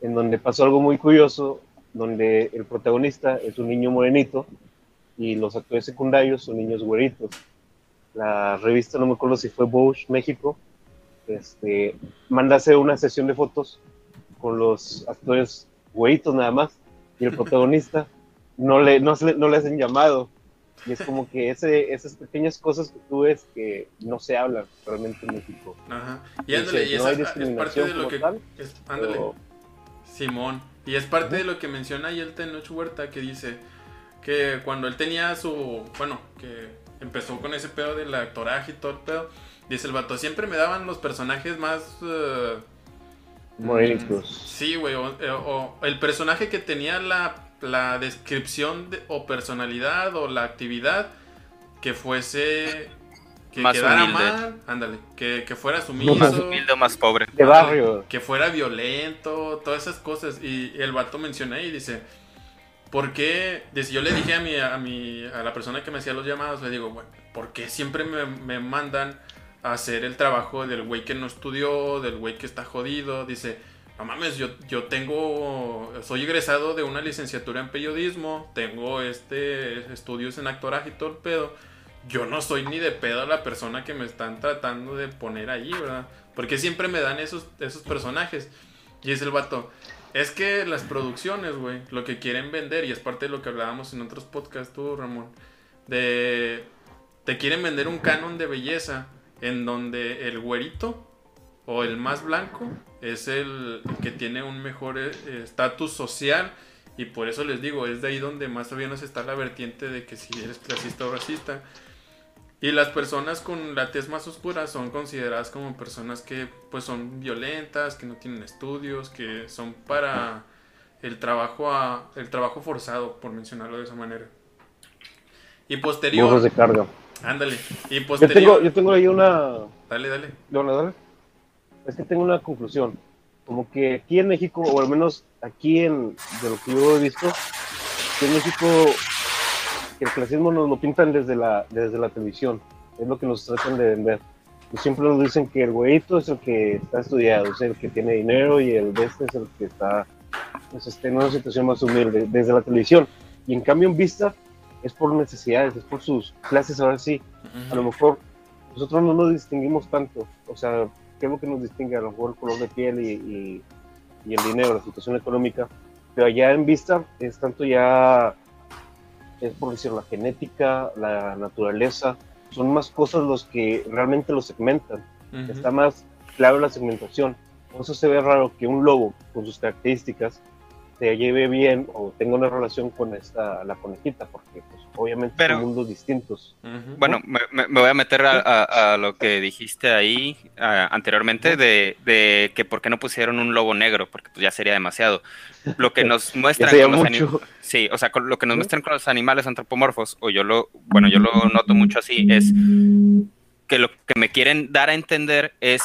En donde pasó algo muy curioso, donde el protagonista es un niño morenito y los actores secundarios son niños güeritos. La revista, no me acuerdo si fue Bosch México, este, manda hacer una sesión de fotos con los actores güeritos nada más y el protagonista no le, no, no le hacen llamado. Y es como que ese, esas pequeñas cosas que tú ves que no se hablan realmente en México. Ajá. Y ándale, y no esa hay es parte de lo que. tal, es- ándale. pero- Simón. Y es parte de lo que menciona ahí el Tenoch Huerta que dice que cuando él tenía su. Bueno, que empezó con ese pedo del actoraje y todo el pedo. Dice el vato, siempre me daban los personajes más. eh, Morenitos. mm, Sí, güey. O, eh, o el personaje que tenía la, la descripción de- o personalidad o la actividad que fuese. Que Más quedara humilde. mal. Ándale. Que, que fuera sumiso. Más humilde o más pobre. De barrio. que fuera violento, todas esas cosas. Y el vato menciona ahí, dice, ¿por qué? Dice, yo le dije a mi, a mi, a la persona que me hacía los llamados, le digo, bueno, ¿por qué siempre me, me mandan a hacer el trabajo del güey que no estudió, del güey que está jodido? Dice, no mames, yo, yo tengo, soy egresado de una licenciatura en periodismo, tengo este estudios en actoraje y todo el pedo. yo no soy ni de pedo la persona que me están tratando de poner ahí, ¿verdad? Porque siempre me dan esos, esos personajes. Y es el vato. Es que las producciones, güey, lo que quieren vender, y es parte de lo que hablábamos en otros podcasts, tú, Ramón, de. Te quieren vender un canon de belleza en donde el güerito o el más blanco es el que tiene un mejor eh, estatus social y por eso les digo, es de ahí donde más o menos está la vertiente de que si eres clasista o racista. Y las personas con la tez más oscura son consideradas como personas que pues son violentas, que no tienen estudios, que son para el trabajo a, el trabajo forzado, por mencionarlo de esa manera. Y posterior. De carga. Ándale. Y Yo posterior. tengo, yo tengo ahí una. Dale, dale. Dale, dale. Es que tengo una conclusión. Como que aquí en México, o al menos aquí en, de lo que yo he visto, aquí en México el clasismo nos lo pintan desde la, desde la televisión. Es lo que nos tratan de vender. Y siempre nos dicen que el güeyito es el que está estudiado, es el que tiene dinero y el de este es el que está pues, este, en una situación más humilde, desde la televisión. Y en cambio en Vista es por necesidades, es por sus clases ahora sí. A lo mejor nosotros no nos distinguimos tanto. O sea, ¿qué es lo que nos distingue? A lo mejor el color de piel y, y- y el dinero, la situación económica. Pero allá en Vista es tanto ya, es por decir, la genética, la naturaleza, son más cosas los que realmente lo segmentan. Ujú. Está más claro la segmentación. Por eso se ve raro que un lobo con sus características se lleve bien o tenga una relación con esta, la conejita, porque pues, obviamente Pero- son mundos distintos. Ujú. Bueno, me, me- voy a meter a, a- a lo que dijiste ahí a- anteriormente de, de que por qué no pusieron un lobo negro, porque pues ya sería demasiado. Lo que nos muestran con los mucho. Sí, o sea, con lo que nos muestran con los animales antropomorfos, o yo lo, bueno, yo lo noto mucho así, es que lo que me quieren dar a entender es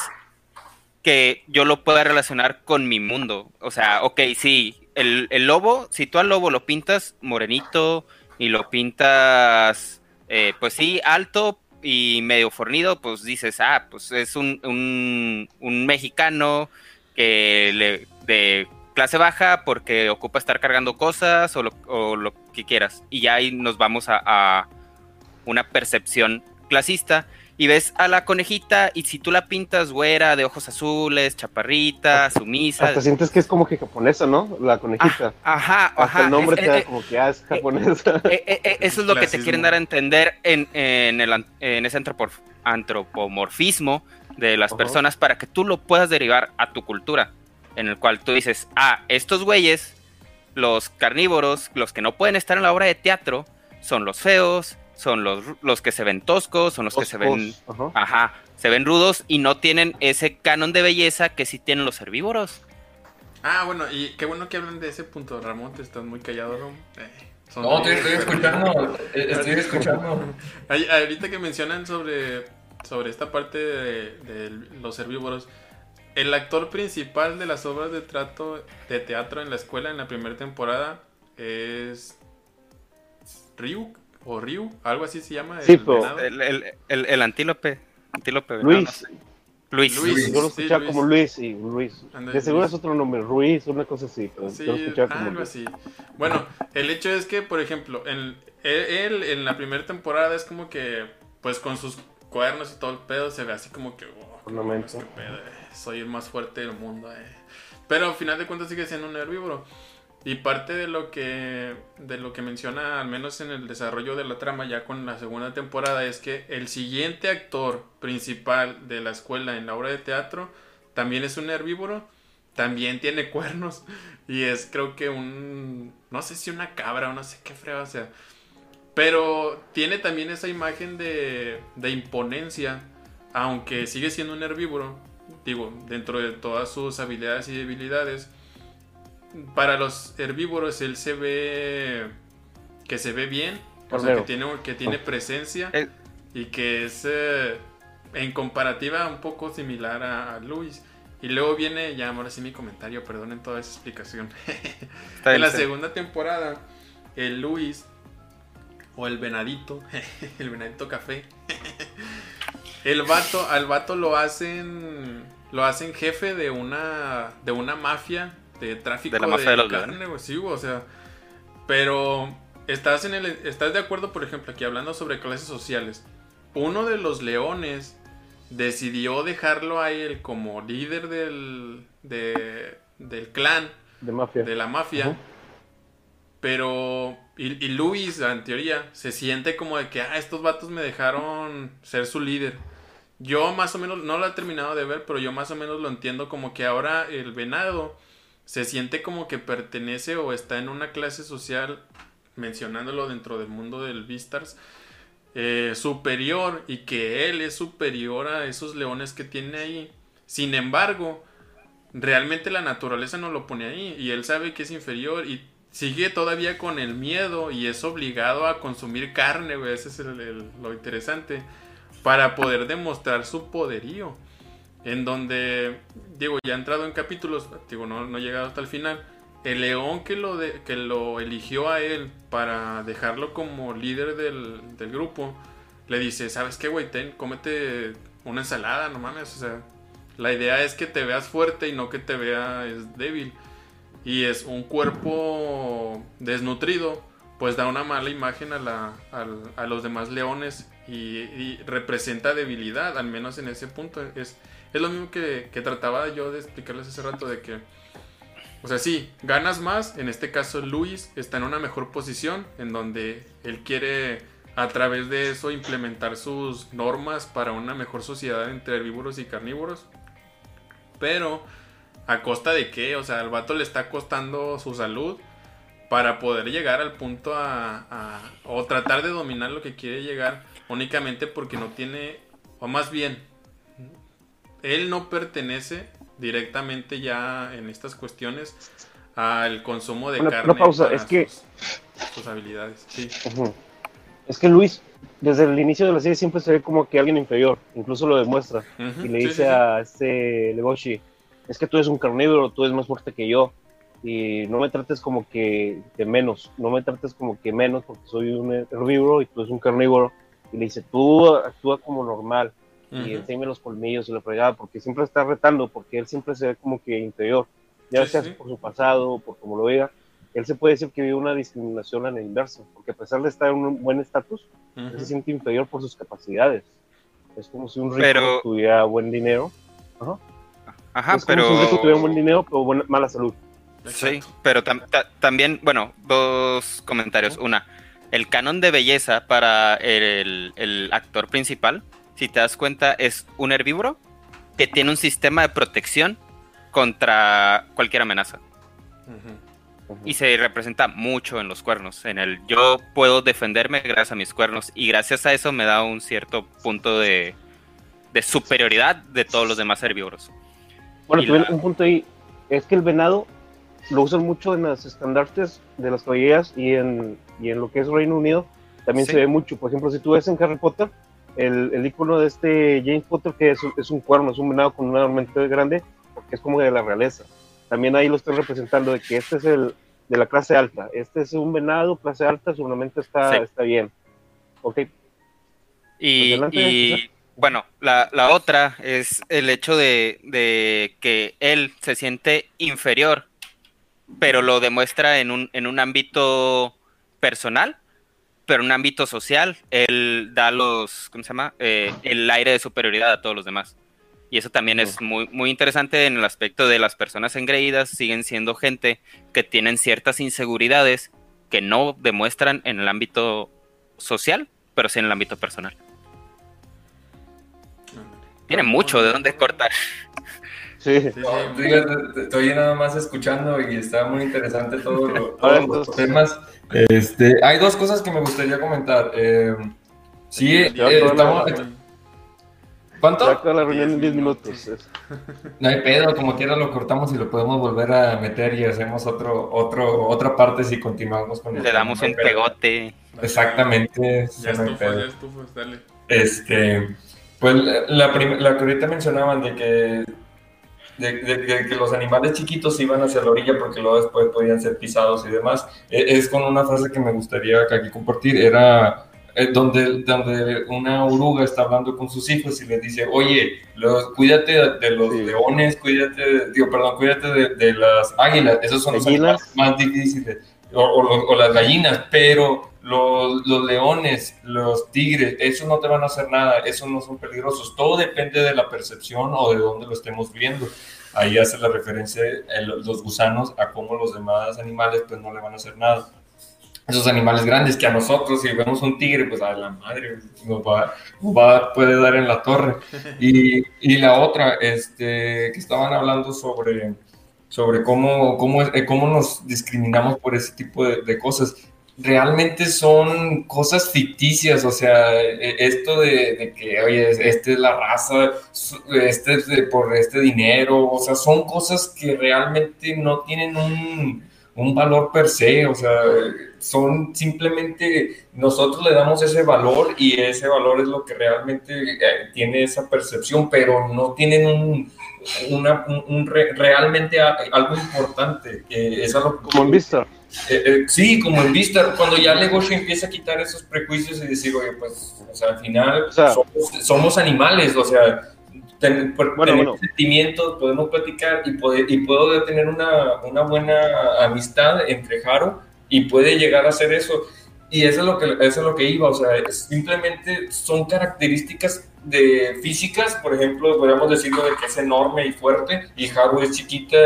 que yo lo pueda relacionar con mi mundo. O sea, ok, sí, el, el lobo, si tú al lobo lo pintas morenito y lo pintas, eh, pues sí, alto y medio fornido, pues dices, ah, pues es un, un, un mexicano que le, de clase baja porque ocupa estar cargando cosas o lo, o lo que quieras. Y ya ahí nos vamos a, a una percepción clasista. Y ves a la conejita y si tú la pintas güera, de ojos azules, chaparrita, sumisa. Hasta sientes que es como que japonesa, ¿no? La conejita. Ajá, Hasta ajá. el nombre es- te da eh, como que ah, es japonesa. eh, eh, eh, eso es lo que te quieren dar a entender en, en, el, en ese antropomorfismo de las personas para que tú lo puedas derivar a tu cultura, en el cual tú dices, ah, estos güeyes, los carnívoros, los que no pueden estar en la obra de teatro, son los feos, son los, los que se ven toscos, son los que se ven, Ajá. ajá, se ven rudos y no tienen ese canon de belleza que sí tienen los herbívoros. Ah, bueno, y qué bueno que hablan de ese punto, Ramón, te estás muy callado, Ramón. Eh, son- No, estoy, estoy escuchando. eh, Estoy escuchando. Ay, Ahorita que mencionan sobre, sobre esta parte de, de los herbívoros, el actor principal de las obras de, trato, de teatro en la escuela en la primera temporada es Ryu o Ryu, algo así se llama. Sí, el. El, el, el, el antílope. Antílope venado, Luis. no sé. Luis. Luis. Yo lo Sí, escuchaba Luis. como Luis y Luis. De seguro Luis. es otro nombre, Ruiz, una cosa así. Pero Sí, yo lo escuchaba como algo Luis. así. Bueno, el hecho es que, por ejemplo, en- él, él en la primera temporada es como que, pues con sus cuernos y todo el pedo, se ve así como que, oh, qué pedo, eh, soy el más fuerte del mundo. eh. Pero al final de cuentas sigue siendo un herbívoro. Y parte de lo que de lo que menciona, al menos en el desarrollo de la trama, ya con la segunda temporada, es que el siguiente actor principal de la escuela en la obra de teatro también es un herbívoro, también tiene cuernos y es creo que un no sé si una cabra o no sé qué frega sea. Pero tiene también esa imagen de, de imponencia, aunque sigue siendo un herbívoro, digo, dentro de todas sus habilidades y debilidades. Para los herbívoros él se ve que se ve bien, o sea, que tiene, que tiene presencia y que es eh, en comparativa un poco similar a, a Luis. Y luego viene, ya ahora sí mi comentario, perdonen toda esa explicación. En la segunda temporada, el Luis, o el venadito, el venadito café, el vato, al vato lo hacen, lo hacen jefe de una, de una mafia de tráfico De la mafia de los carne, güey, sí, güey, o sea, pero estás en el, estás de acuerdo, por ejemplo, aquí hablando sobre clases sociales, uno de los leones decidió dejarlo a él como líder del, de- del clan, De mafia. de la mafia. Pero, y, y Luis, en teoría, se siente como de que, ah, estos vatos me dejaron ser su líder. Yo más o menos, no lo he terminado de ver, pero yo más o menos lo entiendo como que ahora el venado se siente como que pertenece o está en una clase social, mencionándolo dentro del mundo del Vistars, eh, superior y que él es superior a esos leones que tiene ahí. Sin embargo, realmente la naturaleza no lo pone ahí y él sabe que es inferior y sigue todavía con el miedo y es obligado a consumir carne, güey, ese es lo interesante, para poder demostrar su poderío. En donde, digo, ya he entrado en capítulos, digo, no, no llegado hasta el final. El león que lo, de- que lo eligió a él para dejarlo como líder del, del grupo, le dice, ¿sabes qué, güey? Ten, cómete una ensalada, no mames, o sea, la idea es que te veas fuerte y no que te veas débil. Y es un cuerpo desnutrido, pues da una mala imagen a, la, al- a los demás leones y, y representa debilidad, al menos en ese punto. Es, es lo mismo que, que trataba yo de explicarles hace rato de que, o sea, sí, ganas más, en este caso Luis está en una mejor posición, en donde él quiere a través de eso implementar sus normas para una mejor sociedad entre herbívoros y carnívoros. Pero, ¿a costa de qué? O sea, al vato le está costando su salud para poder llegar al punto a, a- o tratar de dominar lo que quiere llegar únicamente porque no tiene, o más bien, él no pertenece directamente ya en estas cuestiones al consumo de carne. una pausa, para es que- sus, habilidades. Sí. Es que Luis, desde el inicio de la serie siempre se ve como que alguien inferior, incluso lo demuestra. Ujú, Y le sí, dice sí, sí. a este Legoshi, es que tú eres un carnívoro, tú eres más fuerte que yo. Y no me trates como que de menos, no me trates como que menos porque soy un herbívoro y tú eres un carnívoro. Y le dice, tú actúa como normal y Ujú. enséñame los colmillos y la fregada, porque siempre está retando, porque él siempre se ve como que inferior. Ya Sí, sea sí. por su pasado, por como lo vea, él se puede decir que vive una discriminación a la inversa, porque a pesar de estar en un buen estatus, él Ujú. se siente inferior por sus capacidades. Es como si un rico Pero- tuviera buen dinero. Ajá, es como si un rico tuviera buen pero. dinero, pero buena- mala salud. Sí, pero tam- ta- también, bueno, dos comentarios. Una, el canon de belleza para el, el actor principal, si te das cuenta, es un herbívoro que tiene un sistema de protección contra cualquier amenaza. Y se representa mucho en los cuernos. En el yo puedo defenderme gracias a mis cuernos. Y gracias a eso me da un cierto punto de, de superioridad de todos los demás herbívoros. Bueno, también la- un punto ahí es que el venado lo usan mucho en las estandartes de las caballerías y en, y en lo que es Reino Unido también Sí. se ve mucho. Por ejemplo, si tú ves en Harry Potter, el, el icono de este James Potter, que es, un- es un cuerno, es un venado con una mente grande, porque es como de la realeza. También ahí lo estoy representando de que este es el de la clase alta. Este es un venado, clase alta, su está, Sí. está bien. Ok, Y, y, bueno, la, la otra es el hecho de, de que él se siente inferior, pero lo demuestra en un, en un ámbito personal, pero en un ámbito social, él da los, ¿cómo se llama? Eh, el aire de superioridad a todos los demás. Y eso también es muy, muy interesante en el aspecto de las personas engreídas, siguen siendo gente que tienen ciertas inseguridades que no demuestran en el ámbito social, pero sí en el ámbito personal. Tiene mucho de dónde cortar. Sí. Sí, sí, No, digo, te- te- estoy nada más escuchando y está muy interesante todo lo- todos los temas. Este, hay dos cosas que me gustaría comentar. Eh, sí, eh, la- estamos, ¿Cuánto? La reunión en 10 Diez minutos. No hay pedo, como quiera lo cortamos y lo podemos volver a meter y hacemos otro, otro, otra parte si continuamos con el Le damos un pegote. Exactamente. Ya no hay estufas, pedo. ya estufas, dale. Este, pues la, prim- la que ahorita mencionaban de que, de, de- de que los animales chiquitos iban hacia la orilla porque luego después podían ser pisados y demás, e- es con una frase que me gustaría que aquí compartir, era eh, donde, donde una oruga está hablando con sus hijos y les dice, oye, los, cuídate de, los Sí. leones, cuídate, digo, perdón, cuídate de, de las águilas, esos son los Gallinas. animales más difíciles, o, o los- o las gallinas, pero los, los leones, los tigres, esos no te van a hacer nada, esos no son peligrosos. Todo depende de la percepción o de dónde lo estemos viendo. Ahí hace la referencia el- los gusanos a cómo los demás animales pues no le van a hacer nada. Esos animales grandes que a nosotros, si vemos un tigre, pues a la madre nos va, nos va- puede dar en la torre. Y, y la otra, este, que estaban hablando sobre, sobre cómo, cómo, eh, cómo nos discriminamos por ese tipo de, de cosas. Realmente son cosas ficticias, o sea, eh, esto de, que, oye, esta es la raza, este es de- por este dinero, o sea, son cosas que realmente no tienen un, un valor per se, o sea, son simplemente nosotros le damos ese valor y ese valor es lo que realmente eh, tiene esa percepción, pero no tienen un, una, un, re- realmente algo importante, que es. Eh, eh, sí, como en vista, cuando ya Legoshi empieza a quitar esos prejuicios y decir, oye, pues, o sea, al final O sea- somos, somos animales, o sea, ten- Bueno, tenemos bueno. sentimientos, podemos platicar y, puede- y puedo tener una, una buena amistad entre Haru y puede llegar a hacer eso. Y eso es lo que, eso es lo que iba, o sea, simplemente son características de físicas, por ejemplo, podríamos decirlo de que es enorme y fuerte y Haru es chiquita,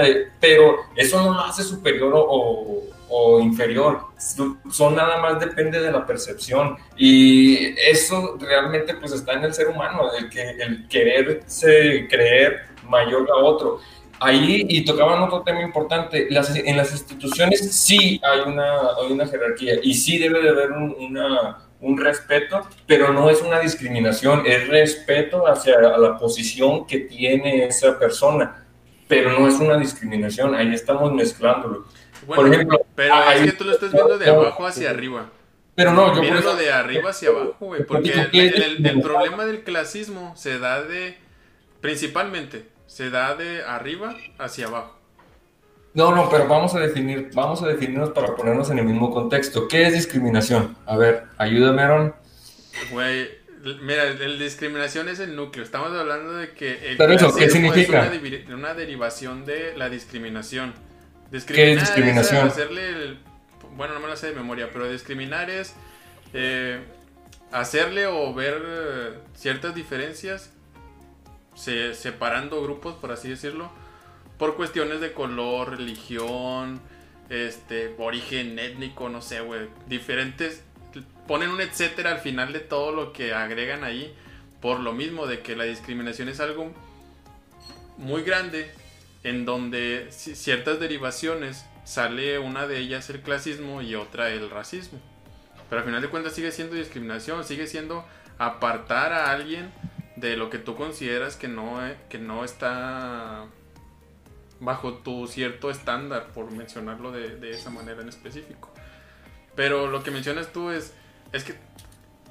pero eso no lo hace superior o, o- o inferior, Son- nada más depende de la percepción y eso realmente pues está en el ser humano, el, que, el quererse creer mayor a otro. Ahí, y tocaban otro tema importante, las, en las instituciones sí hay una, hay una jerarquía y sí debe de haber un, una, un respeto, pero no es una discriminación, es respeto hacia la posición que tiene esa persona, pero no es una discriminación, ahí estamos mezclándolo. Bueno, Por ejemplo, pero es que tú lo estás viendo de abajo hacia arriba. Pero no, yo Míralo eso- de arriba hacia abajo, güey. Porque el, es- el- el problema del clasismo se da de. Principalmente, se da de arriba hacia abajo. No, no, pero vamos a definir, vamos a definirnos para ponernos en el mismo contexto. ¿Qué es discriminación? A ver, ayúdame, Aaron. Güey, mira, el, discriminación es el núcleo. Estamos hablando de que el Pero eso, ¿qué significa? es una derivación de la discriminación. Discriminar discriminación? hacerle el- bueno, no me lo sé de memoria, pero discriminar es eh, hacerle o ver eh, ciertas diferencias se- separando grupos, por así decirlo, por cuestiones de color, religión, este, origen étnico, no sé, güey, diferentes, ponen un etcétera al final de todo lo que agregan ahí, por lo mismo de que la discriminación es algo muy grande, en donde ci- ciertas derivaciones sale una de ellas el clasismo y otra el racismo. Pero al final de cuentas sigue siendo discriminación, sigue siendo apartar a alguien de lo que tú consideras que no, eh, que no está bajo tu cierto estándar, por mencionarlo de, de esa manera en específico. Pero lo que mencionas tú es, es que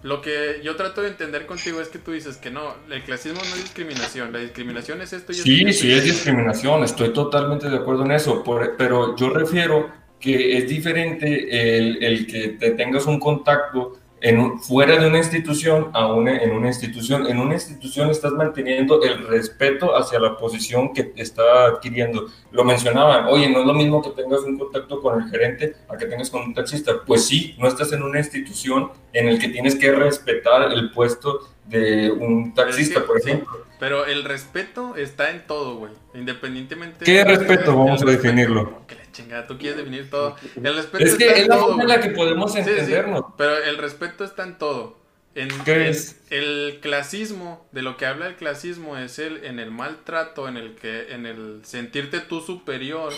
lo que yo trato de entender contigo es que tú dices que no, el clasismo no es discriminación, la discriminación es esto y Sí, esto sí es discriminación, estoy totalmente de acuerdo en eso, por- pero yo refiero que es diferente el, el que te tengas un contacto en fuera de una institución a una, en una institución. En una institución estás manteniendo el respeto hacia la posición que está adquiriendo. Lo mencionaban, oye, no es lo mismo que tengas un contacto con el gerente a que tengas con un taxista. Pues sí, no estás en una institución en el que tienes que respetar el puesto de un taxista, que, por sí, ejemplo. pero el respeto está en todo, güey. Independientemente. ¿Qué de- respeto? Vamos a respeto- definirlo. La chingada, tú quieres definir todo. El respeto Es que está es en la todo. forma en la que podemos Sí, sí, entendernos. pero el respeto está en todo. En, ¿Qué en- es? El clasismo, de lo que habla el clasismo, es el en el maltrato, en el que, en el sentirte tú superior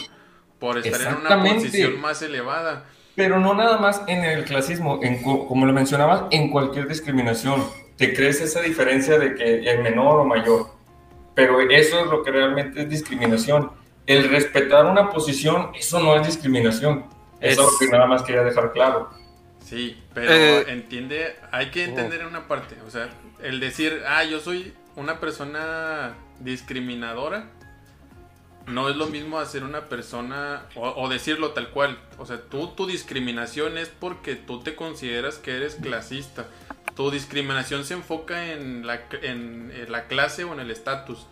por estar en una posición más elevada. Pero no nada más en el clasismo, en, como lo mencionabas, en cualquier discriminación. Te crees esa diferencia de que el menor o mayor. Pero eso es lo que realmente es discriminación. El respetar una posición, eso no es discriminación. Eso es Es- lo que nada más quería dejar claro. Sí, pero Eh. entiende, hay que entender en una parte, o sea, el decir, ah, yo soy una persona discriminadora, no es lo mismo hacer una persona, o, o decirlo tal cual, o sea, tú, tu discriminación es porque tú te consideras que eres clasista, tu discriminación se enfoca en la, en, en la clase o en el estatus,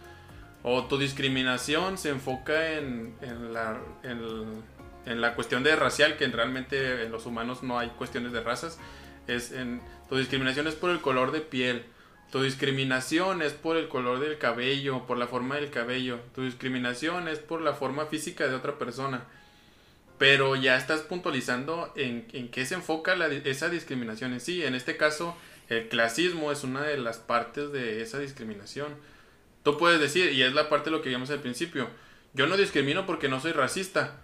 o tu discriminación se enfoca en, la cuestión de racial, que realmente en los humanos no hay cuestiones de razas, es en tu discriminación es por el color de piel, tu discriminación es por el color del cabello, por la forma del cabello, tu discriminación es por la forma física de otra persona. Pero ya estás puntualizando en, en qué se enfoca la, esa discriminación en sí. En este caso, el clasismo es una de las partes de esa discriminación. Tú puedes decir, y es la parte de lo que vimos al principio, yo no discrimino porque no soy racista,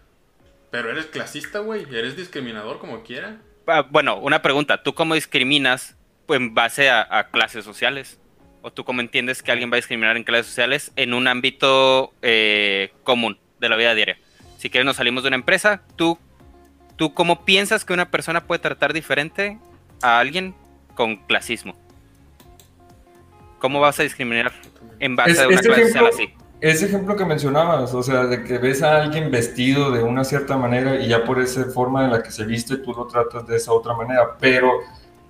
pero eres clasista, güey, eres discriminador como quiera. Ah, bueno, una pregunta, ¿tú cómo discriminas en base a, clases sociales? ¿O tú cómo entiendes que alguien va a discriminar en clases sociales en un ámbito eh, común de la vida diaria? Si quieres nos salimos de una empresa, ¿tú, ¿tú cómo piensas que una persona puede tratar diferente a alguien con clasismo? ¿Cómo vas a discriminar en base a una clase social así? Ese ejemplo que mencionabas, o sea, de que ves a alguien vestido de una cierta manera y ya por esa forma en la que se viste tú lo tratas de esa otra manera, pero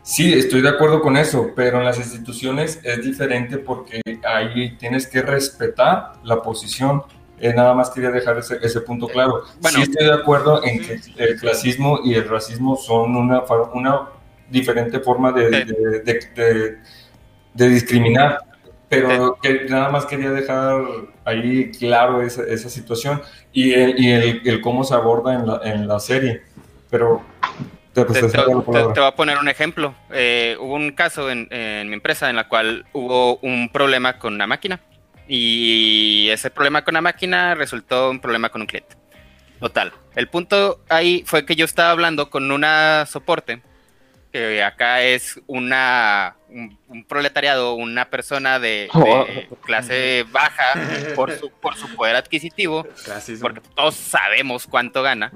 sí, estoy de acuerdo con eso, pero en las instituciones es diferente porque ahí tienes que respetar la posición. Eh, nada más quería dejar ese, ese punto claro. Bueno, sí estoy de acuerdo en que el clasismo y el racismo son una, una diferente forma de, de, de discriminar pero que nada más quería dejar ahí claro esa, esa situación y, el, y el, el, cómo se aborda en la, en la serie. Pero te, te, te, voy a poner un ejemplo. Eh, hubo un caso en, en, mi empresa en la cual hubo un problema con una máquina y ese problema con la máquina resultó un problema con un cliente. Total. El punto ahí fue que yo estaba hablando con una soporte que acá es una un, proletariado, una persona de, oh. clase baja por su, por su poder adquisitivo, porque todos sabemos cuánto gana.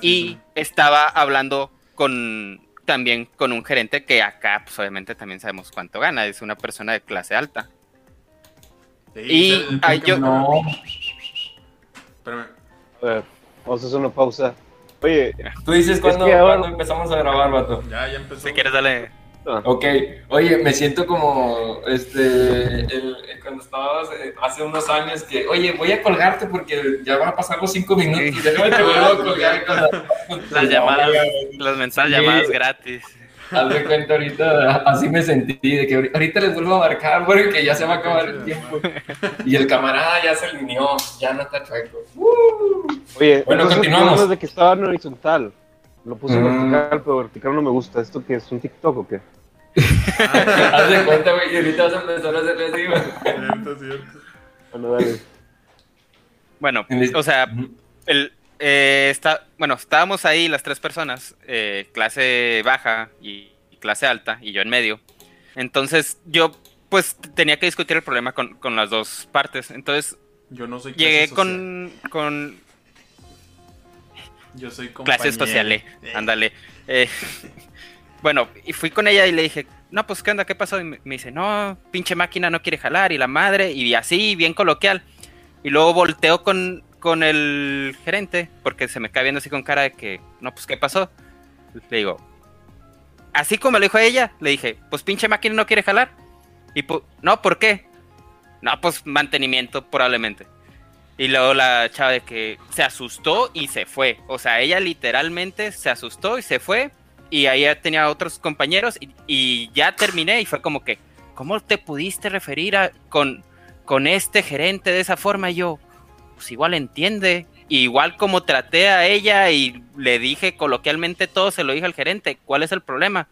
Y estaba hablando con también con un gerente que acá, pues obviamente también sabemos cuánto gana, es una persona de clase alta. y yo... No. Espérame. A ver, vamos a hacer una pausa. Oye, tú dices cuando, empezamos a grabar, vato. Ya, ya empezó. Si quieres, dale. Ah. Ok, oye, me siento como este el, cuando estabas eh, hace unos años que, oye, voy a colgarte porque ya van a pasar los cinco minutos. y Déjame te vuelvo a colgar con las llamadas, los mensajes, llamadas gratis. Haz de cuenta ahorita, así me sentí, de que ahorita les vuelvo a marcar porque ya se va a acabar el tiempo. Y el camarada ya se alineó, ya no está chueco. Oye, bueno, continuamos. de que estaba en horizontal. Lo puse mm. vertical, pero vertical no me gusta. ¿Esto qué es? ¿Un TikTok o qué? Haz de cuenta, güey, y ahorita vas a empezar a hacerle así, güey. Cierto, cierto. Bueno, dale. Bueno, o sea, el, eh, está, bueno, estábamos ahí las tres personas, eh, clase baja y, clase alta, y yo en medio. Entonces, yo pues tenía que discutir el problema con, con las dos partes. Entonces, yo no soy llegué con, con yo soy Clases sociales, eh. ándale. Eh, bueno, y fui con ella y le dije, no, pues, ¿qué onda? ¿Qué pasó? Y me, dice, no, pinche máquina no quiere jalar, y la madre, y así, bien coloquial. Y luego volteo con, con el gerente, porque se me cae viendo así con cara de que, no, pues, ¿qué pasó? Le digo, así como le dijo a ella, le dije, pues, pinche máquina no quiere jalar. Y no, ¿por qué? No, pues, mantenimiento, probablemente. Y luego la chava de que se asustó y se fue. O sea, ella literalmente se asustó y se fue. Y ahí tenía otros compañeros y, ya terminé y fue como que, ¿cómo te pudiste referir con, con este gerente de esa forma? Y yo, pues igual entiende. igual como traté a ella y le dije coloquialmente todo, se lo dije al gerente, ¿cuál es el problema?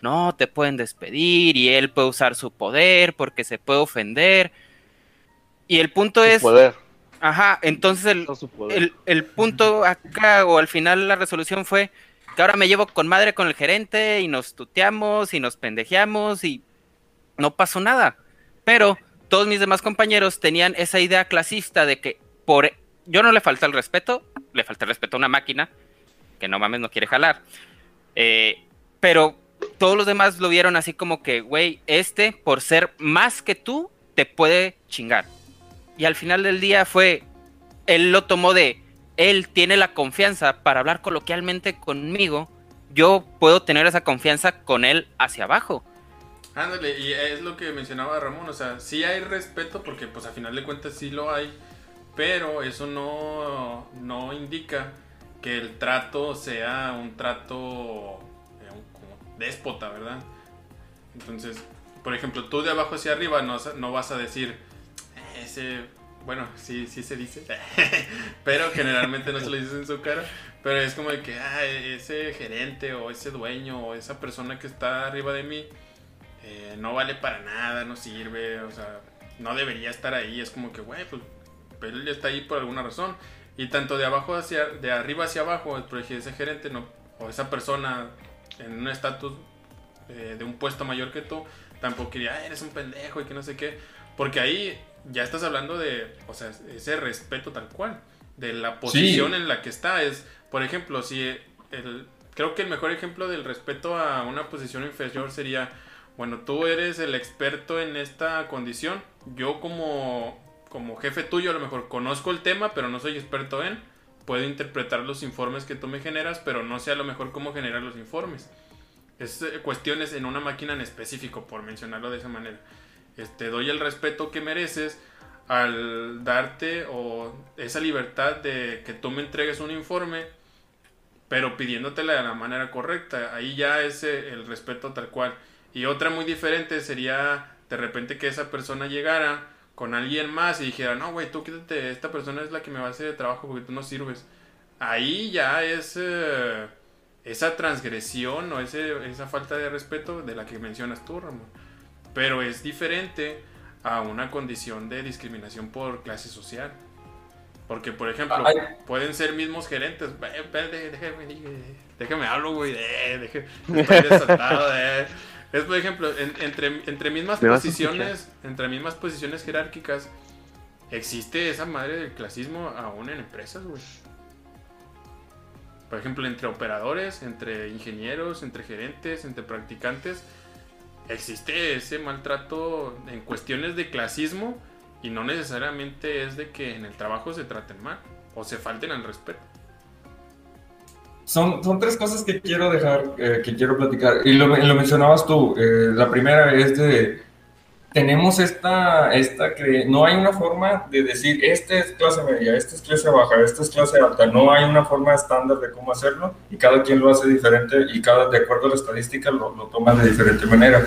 No, te pueden despedir y él puede usar su poder porque se puede ofender. Y el punto es... Poder Ajá, entonces el, el, punto acá o al final la resolución fue que ahora me llevo con madre con el gerente y nos tuteamos y nos pendejeamos y no pasó nada. Pero todos mis demás compañeros tenían esa idea clasista de que por yo no le falta el respeto, le falta el respeto a una máquina que no mames no quiere jalar. Eh, pero todos los demás lo vieron así como que, güey, este por ser más que tú te puede chingar. Y al final del día fue, él lo tomó de, él tiene la confianza para hablar coloquialmente conmigo, yo puedo tener esa confianza con él hacia abajo. Ándale, y es lo que mencionaba Ramón, o sea, sí hay respeto porque pues a final de cuentas sí lo hay, pero eso no, no indica que el trato sea un trato eh, como déspota, ¿verdad? Entonces, por ejemplo, tú de abajo hacia arriba no, no vas a decir, ese, bueno, sí, sí se dice, pero generalmente no se lo dices en su cara, pero es como de que, ah, ese gerente o ese dueño o esa persona que está arriba de mí eh, no vale para nada, no sirve, o sea, no debería estar ahí, es como que, güey, pues, pero él está ahí por alguna razón. Y tanto de abajo hacia, de arriba hacia abajo, ese gerente no, o esa persona en un estatus eh, de un puesto mayor que tú, tampoco quería, eres un pendejo y que no sé qué. Porque ahí ya estás hablando de, o sea, ese respeto tal cual, de la posición en la que está. Es, por ejemplo, si el, creo que el mejor ejemplo del respeto a una posición inferior sería, bueno, tú eres el experto en esta condición, yo como, como jefe tuyo a lo mejor conozco el tema, pero no soy experto en, puedo interpretar los informes que tú me generas, pero no sé a lo mejor cómo generar los informes. Es eh, cuestiones en una máquina en específico, por mencionarlo de esa manera. Este, doy el respeto que mereces al darte o esa libertad de que tú me entregues un informe, pero pidiéndotela de la manera correcta. Ahí ya es eh, el respeto tal cual. Y otra muy diferente sería de repente que esa persona llegara con alguien más y dijera, no, güey, tú quítate, esta persona es la que me va a hacer el trabajo porque tú no sirves. Ahí ya es eh, esa transgresión o ese, esa falta de respeto de la que mencionas tú, Ramón. Pero es diferente a una condición de discriminación por clase social. Porque, por ejemplo, pueden ser mismos gerentes. Déjame, déjame hablo, güey. Déjame, estoy desatado. Es, por ejemplo, entre, entre mismas posiciones, entre mismas posiciones jerárquicas, existe esa madre del clasismo aún en empresas, güey. Por ejemplo, entre operadores, entre ingenieros, entre gerentes, entre practicantes, existe ese maltrato en cuestiones de clasismo y no necesariamente es de que en el trabajo se traten mal o se falten al respeto. Son, son tres cosas que quiero dejar, eh, que quiero platicar. Y lo, lo mencionabas tú. Eh, la primera es de, tenemos esta, esta que no hay una forma de decir, esta es clase media, esta es clase baja, esta es clase alta. No hay una forma estándar de cómo hacerlo y cada quien lo hace diferente y cada, de acuerdo a la estadística, lo, lo toma de diferente manera.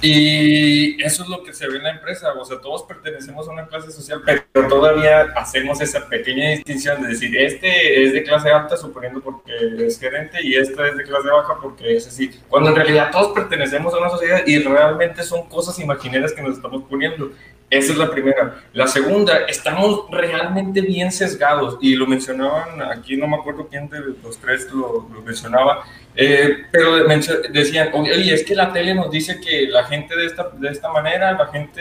Y eso es lo que se ve en la empresa, o sea, todos pertenecemos a una clase social, pero todavía hacemos esa pequeña distinción de decir, este es de clase alta, suponiendo porque es gerente, y esta es de clase baja porque es así, cuando en realidad todos pertenecemos a una sociedad y realmente son cosas imaginarias que nos estamos poniendo. Esa es la primera. La segunda, estamos realmente bien sesgados, y lo mencionaban aquí, no me acuerdo quién de los tres lo, lo mencionaba, eh, pero decían, oye, es que la tele nos dice que la gente de esta, de esta manera, la gente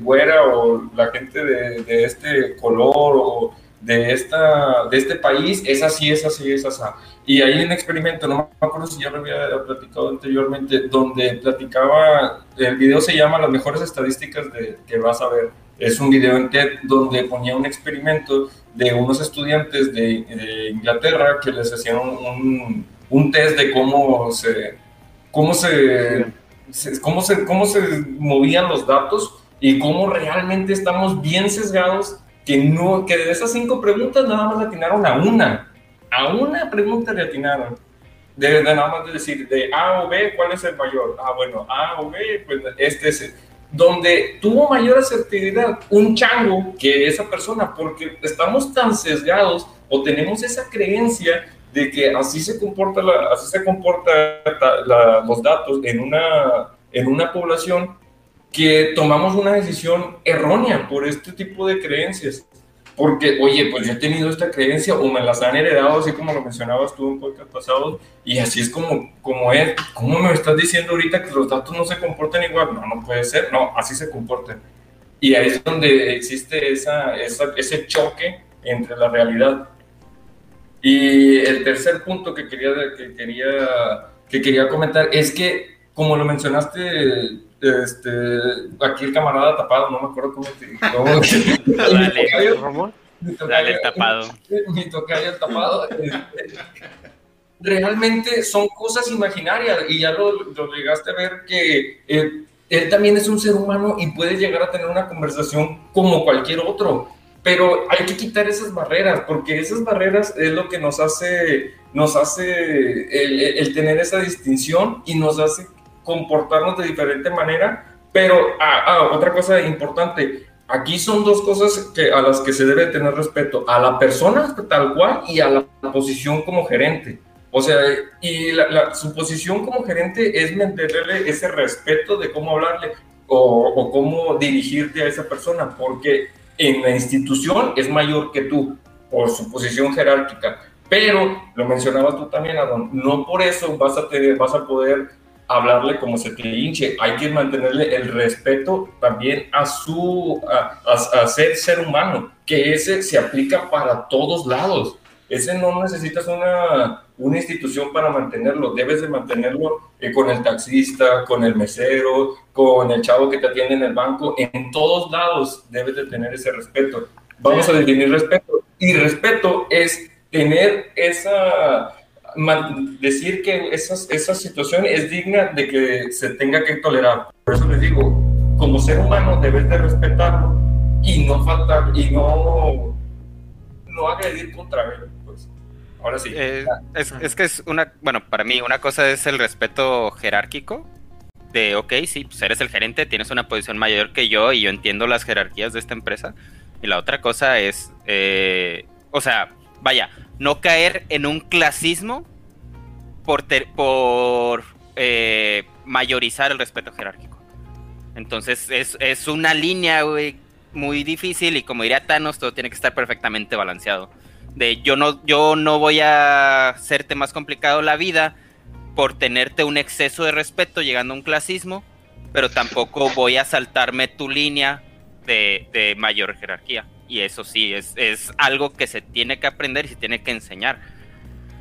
güera o la gente de, de este color o de, esta, de este país es así, es así, es así. Y hay un experimento, no me acuerdo si ya lo había platicado anteriormente, donde platicaba, el video se llama Las mejores estadísticas de, que vas a ver. Es un video en TED donde ponía un experimento de unos estudiantes de, de Inglaterra que les hacían un un test de cómo se, cómo se, cómo se, cómo se movían los datos y cómo realmente estamos bien sesgados que, no, que de esas cinco preguntas nada más le atinaron a una. A una pregunta le atinaron. De, nada más de decir, de A o B, ¿cuál es el mayor? Ah, bueno, A o B, pues este es el. Donde tuvo mayor asertividad un chango que esa persona, porque estamos tan sesgados o tenemos esa creencia de que así se comporta, así se comporta los datos en una, en una población que tomamos una decisión errónea por este tipo de creencias. Porque, oye, pues yo he tenido esta creencia o me las han heredado, así como lo mencionabas tú en podcast pasado, y así es como, como es. ¿Cómo me estás diciendo ahorita que los datos no se comportan igual? No, no puede ser, no, así se comportan. Y ahí es donde existe esa, ese choque entre la realidad y el tercer punto que quería, que quería, que quería comentar es que, como lo mencionaste, este, aquí el camarada tapado, no me acuerdo cómo te dijo. Dale, el tapado. Mi tocayo el tapado. Este, realmente son cosas imaginarias y ya lo, lo llegaste a ver que él también es un ser humano y puede llegar a tener una conversación como cualquier otro pero hay que quitar esas barreras, porque esas barreras es lo que nos hace, nos hace el, tener esa distinción y nos hace comportarnos de diferente manera. Pero ah, ah, otra cosa importante, aquí son dos cosas que, a las que se debe tener respeto, a la persona tal cual y a la posición como gerente. O sea, y la, su posición como gerente es mantenerle ese respeto de cómo hablarle o, o cómo dirigirte a esa persona, porque en la institución es mayor que tú por su posición jerárquica. Pero, lo mencionabas tú también, Adon, no por eso vas a, vas a poder hablarle como se te hinche. Hay que mantenerle el respeto también a su a, a, ser ser humano, que ese se aplica para todos lados. Ese no necesitas una, una institución para mantenerlo, debes de mantenerlo eh, con el taxista, con el mesero, con el chavo que te atiende en el banco, en todos lados debes de tener ese respeto. Vamos a definir respeto. Y respeto es tener esa, decir que esa, esa situación es digna de que se tenga que tolerar. Por eso les digo, como ser humano debes de respetarlo y no faltar, y no, no agredir contra él. Ahora sí. Eh, es, es, que es una, bueno, para mí una cosa es el respeto jerárquico, de, ok, sí, pues eres el gerente, tienes una posición mayor que yo y yo entiendo las jerarquías de esta empresa. Y la otra cosa es, eh, o sea, vaya, no caer en un clasismo por, por eh, mayorizar el respeto jerárquico. Entonces es, es una línea, güey, muy difícil y como diría Thanos, todo tiene que estar perfectamente balanceado. De yo no, yo no voy a hacerte más complicado la vida, por tenerte un exceso de respeto llegando a un clasismo, pero tampoco voy a saltarme tu línea de, mayor jerarquía. Y eso sí, es, es, algo que se tiene que aprender y se tiene que enseñar.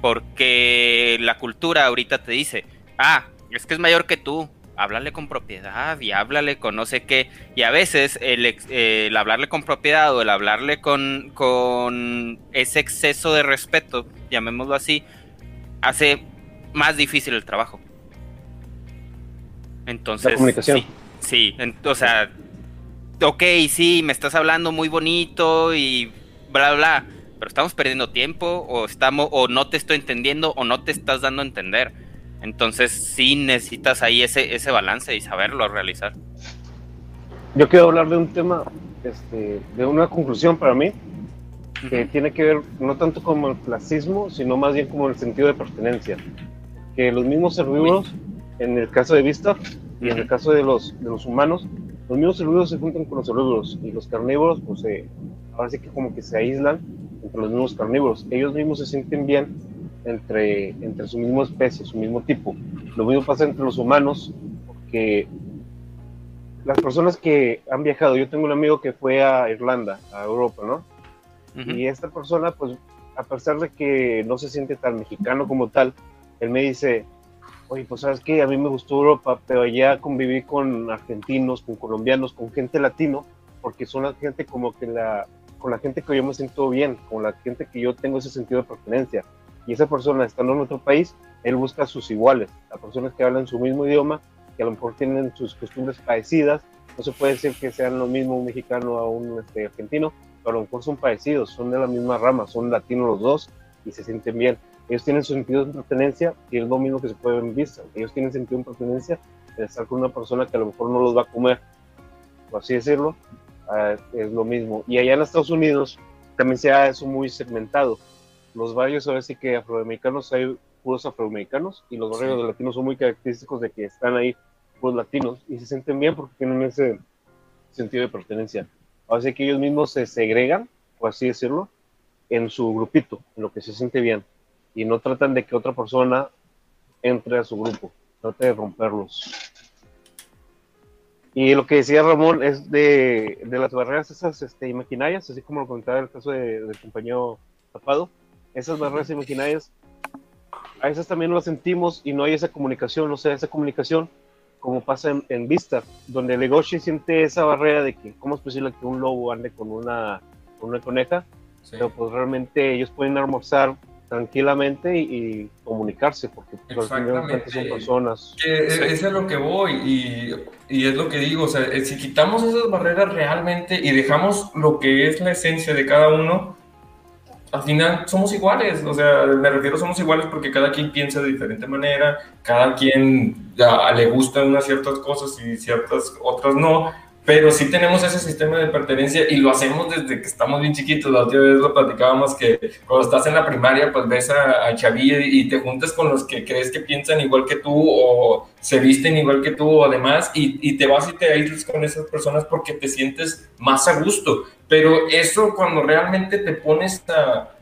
Porque la cultura ahorita te dice, ah, es que es mayor que tú, háblale con propiedad y háblale con no sé qué. Y a veces el, el hablarle con propiedad o el hablarle con, con ese exceso de respeto, llamémoslo así, hace más difícil el trabajo. Entonces, la comunicación. Sí, sí, o sea, ok, sí, me estás hablando muy bonito y bla, bla, pero estamos perdiendo tiempo o, estamos, o no te estoy entendiendo o no te estás dando a entender. Entonces sí necesitas ahí ese, ese balance y saberlo realizar. Yo quiero hablar de un tema, este, de una conclusión para mí, que tiene que ver no tanto como el clasismo, sino más bien como el sentido de pertenencia que los mismos herbívoros, en el caso de Vista y en el caso de los, de los humanos, los mismos herbívoros se juntan con los herbívoros y los carnívoros, pues eh, ahora sí que como que se aíslan entre los mismos carnívoros. Ellos mismos se sienten bien entre, entre su misma especie, su mismo tipo. Lo mismo pasa entre los humanos, porque las personas que han viajado, yo tengo un amigo que fue a Irlanda, a Europa, ¿no? Y esta persona, pues, a pesar de que no se siente tan mexicano como tal, él me dice, oye, pues sabes que a mí me gustó Europa, pero allá conviví con argentinos, con colombianos, con gente latino, porque son la gente como que la, con la gente que yo me siento bien, con la gente que yo tengo ese sentido de pertenencia. Y esa persona estando en otro país, él busca a sus iguales, a personas que hablan su mismo idioma, que a lo mejor tienen sus costumbres parecidas. No se puede decir que sean lo mismo un mexicano a un este, argentino, pero a lo mejor son parecidos, son de la misma rama, son latinos los dos y se sienten bien ellos tienen su sentido de pertenencia y es lo mismo que se puede ver en vista. Ellos tienen sentido de pertenencia de estar con una persona que a lo mejor no los va a comer, por así decirlo, ah, es lo mismo. Y allá en Estados Unidos también se ha eso muy segmentado. Los barrios ahora sí que afroamericanos hay puros afroamericanos y los barrios latinos son muy característicos de que están ahí puros latinos y se sienten bien porque tienen ese sentido de pertenencia. Ahora sí que ellos mismos se segregan, por así decirlo, en su grupito, en lo que se siente bien y no tratan de que otra persona entre a su grupo, trate de romperlos. Y lo que decía Ramón es de, de las barreras esas este, imaginarias, así como lo comentaba en el caso de, del compañero Tapado, esas barreras imaginarias, a esas también lo sentimos y no hay esa comunicación, o sea, esa comunicación como pasa en, en Vista, donde Legoshi siente esa barrera de que cómo es posible que un lobo ande con una, con una coneja, pero pues realmente ellos pueden almorzar tranquilamente y, y comunicarse, porque pues, cuentas son personas. Que es, es a lo que voy y, y es lo que digo, o sea, eh, si quitamos esas barreras realmente y dejamos lo que es la esencia de cada uno, al final somos iguales, o sea, me refiero somos iguales porque cada quien piensa de diferente manera, cada quien le gustan unas ciertas cosas y ciertas otras no, pero sí tenemos ese sistema de pertenencia y lo hacemos desde que estamos bien chiquitos. La otra vez lo platicábamos que cuando estás en la primaria, pues ves a, a Chavillo y te juntas con los que crees que piensan igual que tú o se visten igual que tú o demás y, y te vas y te aíslas con esas personas porque te sientes más a gusto. Pero eso cuando realmente te pones a,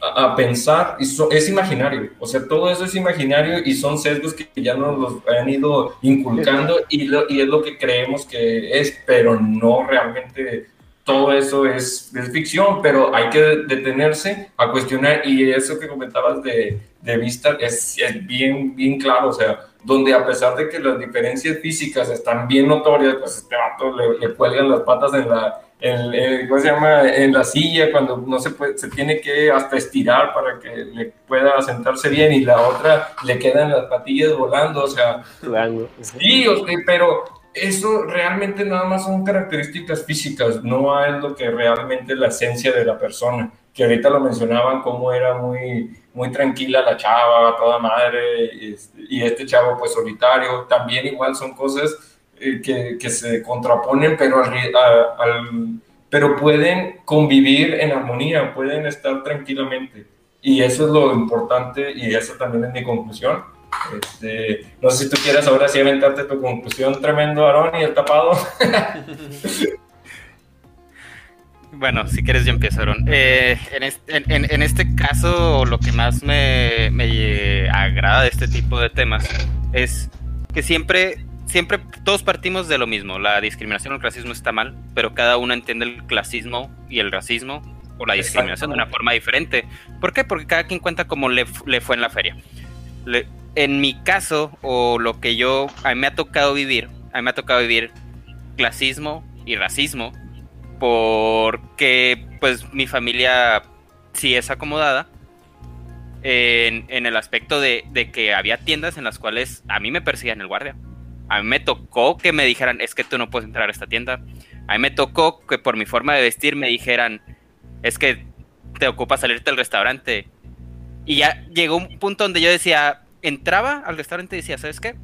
a, a pensar, y so- es imaginario, o sea, todo eso es imaginario y son sesgos que ya nos los han ido inculcando y, lo- y es lo que creemos que es, pero no realmente todo eso es, es ficción, pero hay que detenerse a cuestionar y eso que comentabas de, de vista es, es bien, bien claro, o sea, donde a pesar de que las diferencias físicas están bien notorias, pues este vato le, le cuelgan las patas en la, en, en- ¿cómo se llama? En la silla, cuando no se puede, se tiene que hasta estirar para que le pueda sentarse bien y la otra le quedan las patillas volando, o sea. Sí, o sea, pero eso realmente nada más son características físicas, no es lo que realmente la esencia de la persona. Que ahorita lo mencionaban como era muy, muy tranquila la chava, toda madre, y este, y este chavo pues solitario. También igual son cosas eh, que, que se contraponen, pero, al, al- pero pueden convivir en armonía, pueden estar tranquilamente. Y eso es lo importante y esa también es mi conclusión. Este, no sé si tú quieras ahora sí aventarte tu conclusión tremendo, Aarón, y el tapado. Bueno, si quieres yo empiezo, Aaron. Eh, en, este, en- en- en este caso, lo que más me, me agrada de este tipo de temas es que siempre, siempre todos partimos de lo mismo. La discriminación o el racismo está mal, pero cada uno entiende el clasismo y el racismo o la discriminación de una forma diferente. ¿Por qué? Porque cada quien cuenta cómo le, fu- le fue en la feria. Le- en mi caso, o lo que yo, a mí me ha tocado vivir, a mí me ha tocado vivir clasismo y racismo porque pues mi familia sí es acomodada en, el aspecto de, de que había tiendas en las cuales a mí me perseguían el guardia. A mí me tocó que me dijeran, es que tú no puedes entrar a esta tienda. A mí me tocó que por mi forma de vestir me dijeran, es que te ocupa salirte del restaurante. Y ya llegó un punto donde yo decía, entraba al restaurante y decía, ¿sabes qué?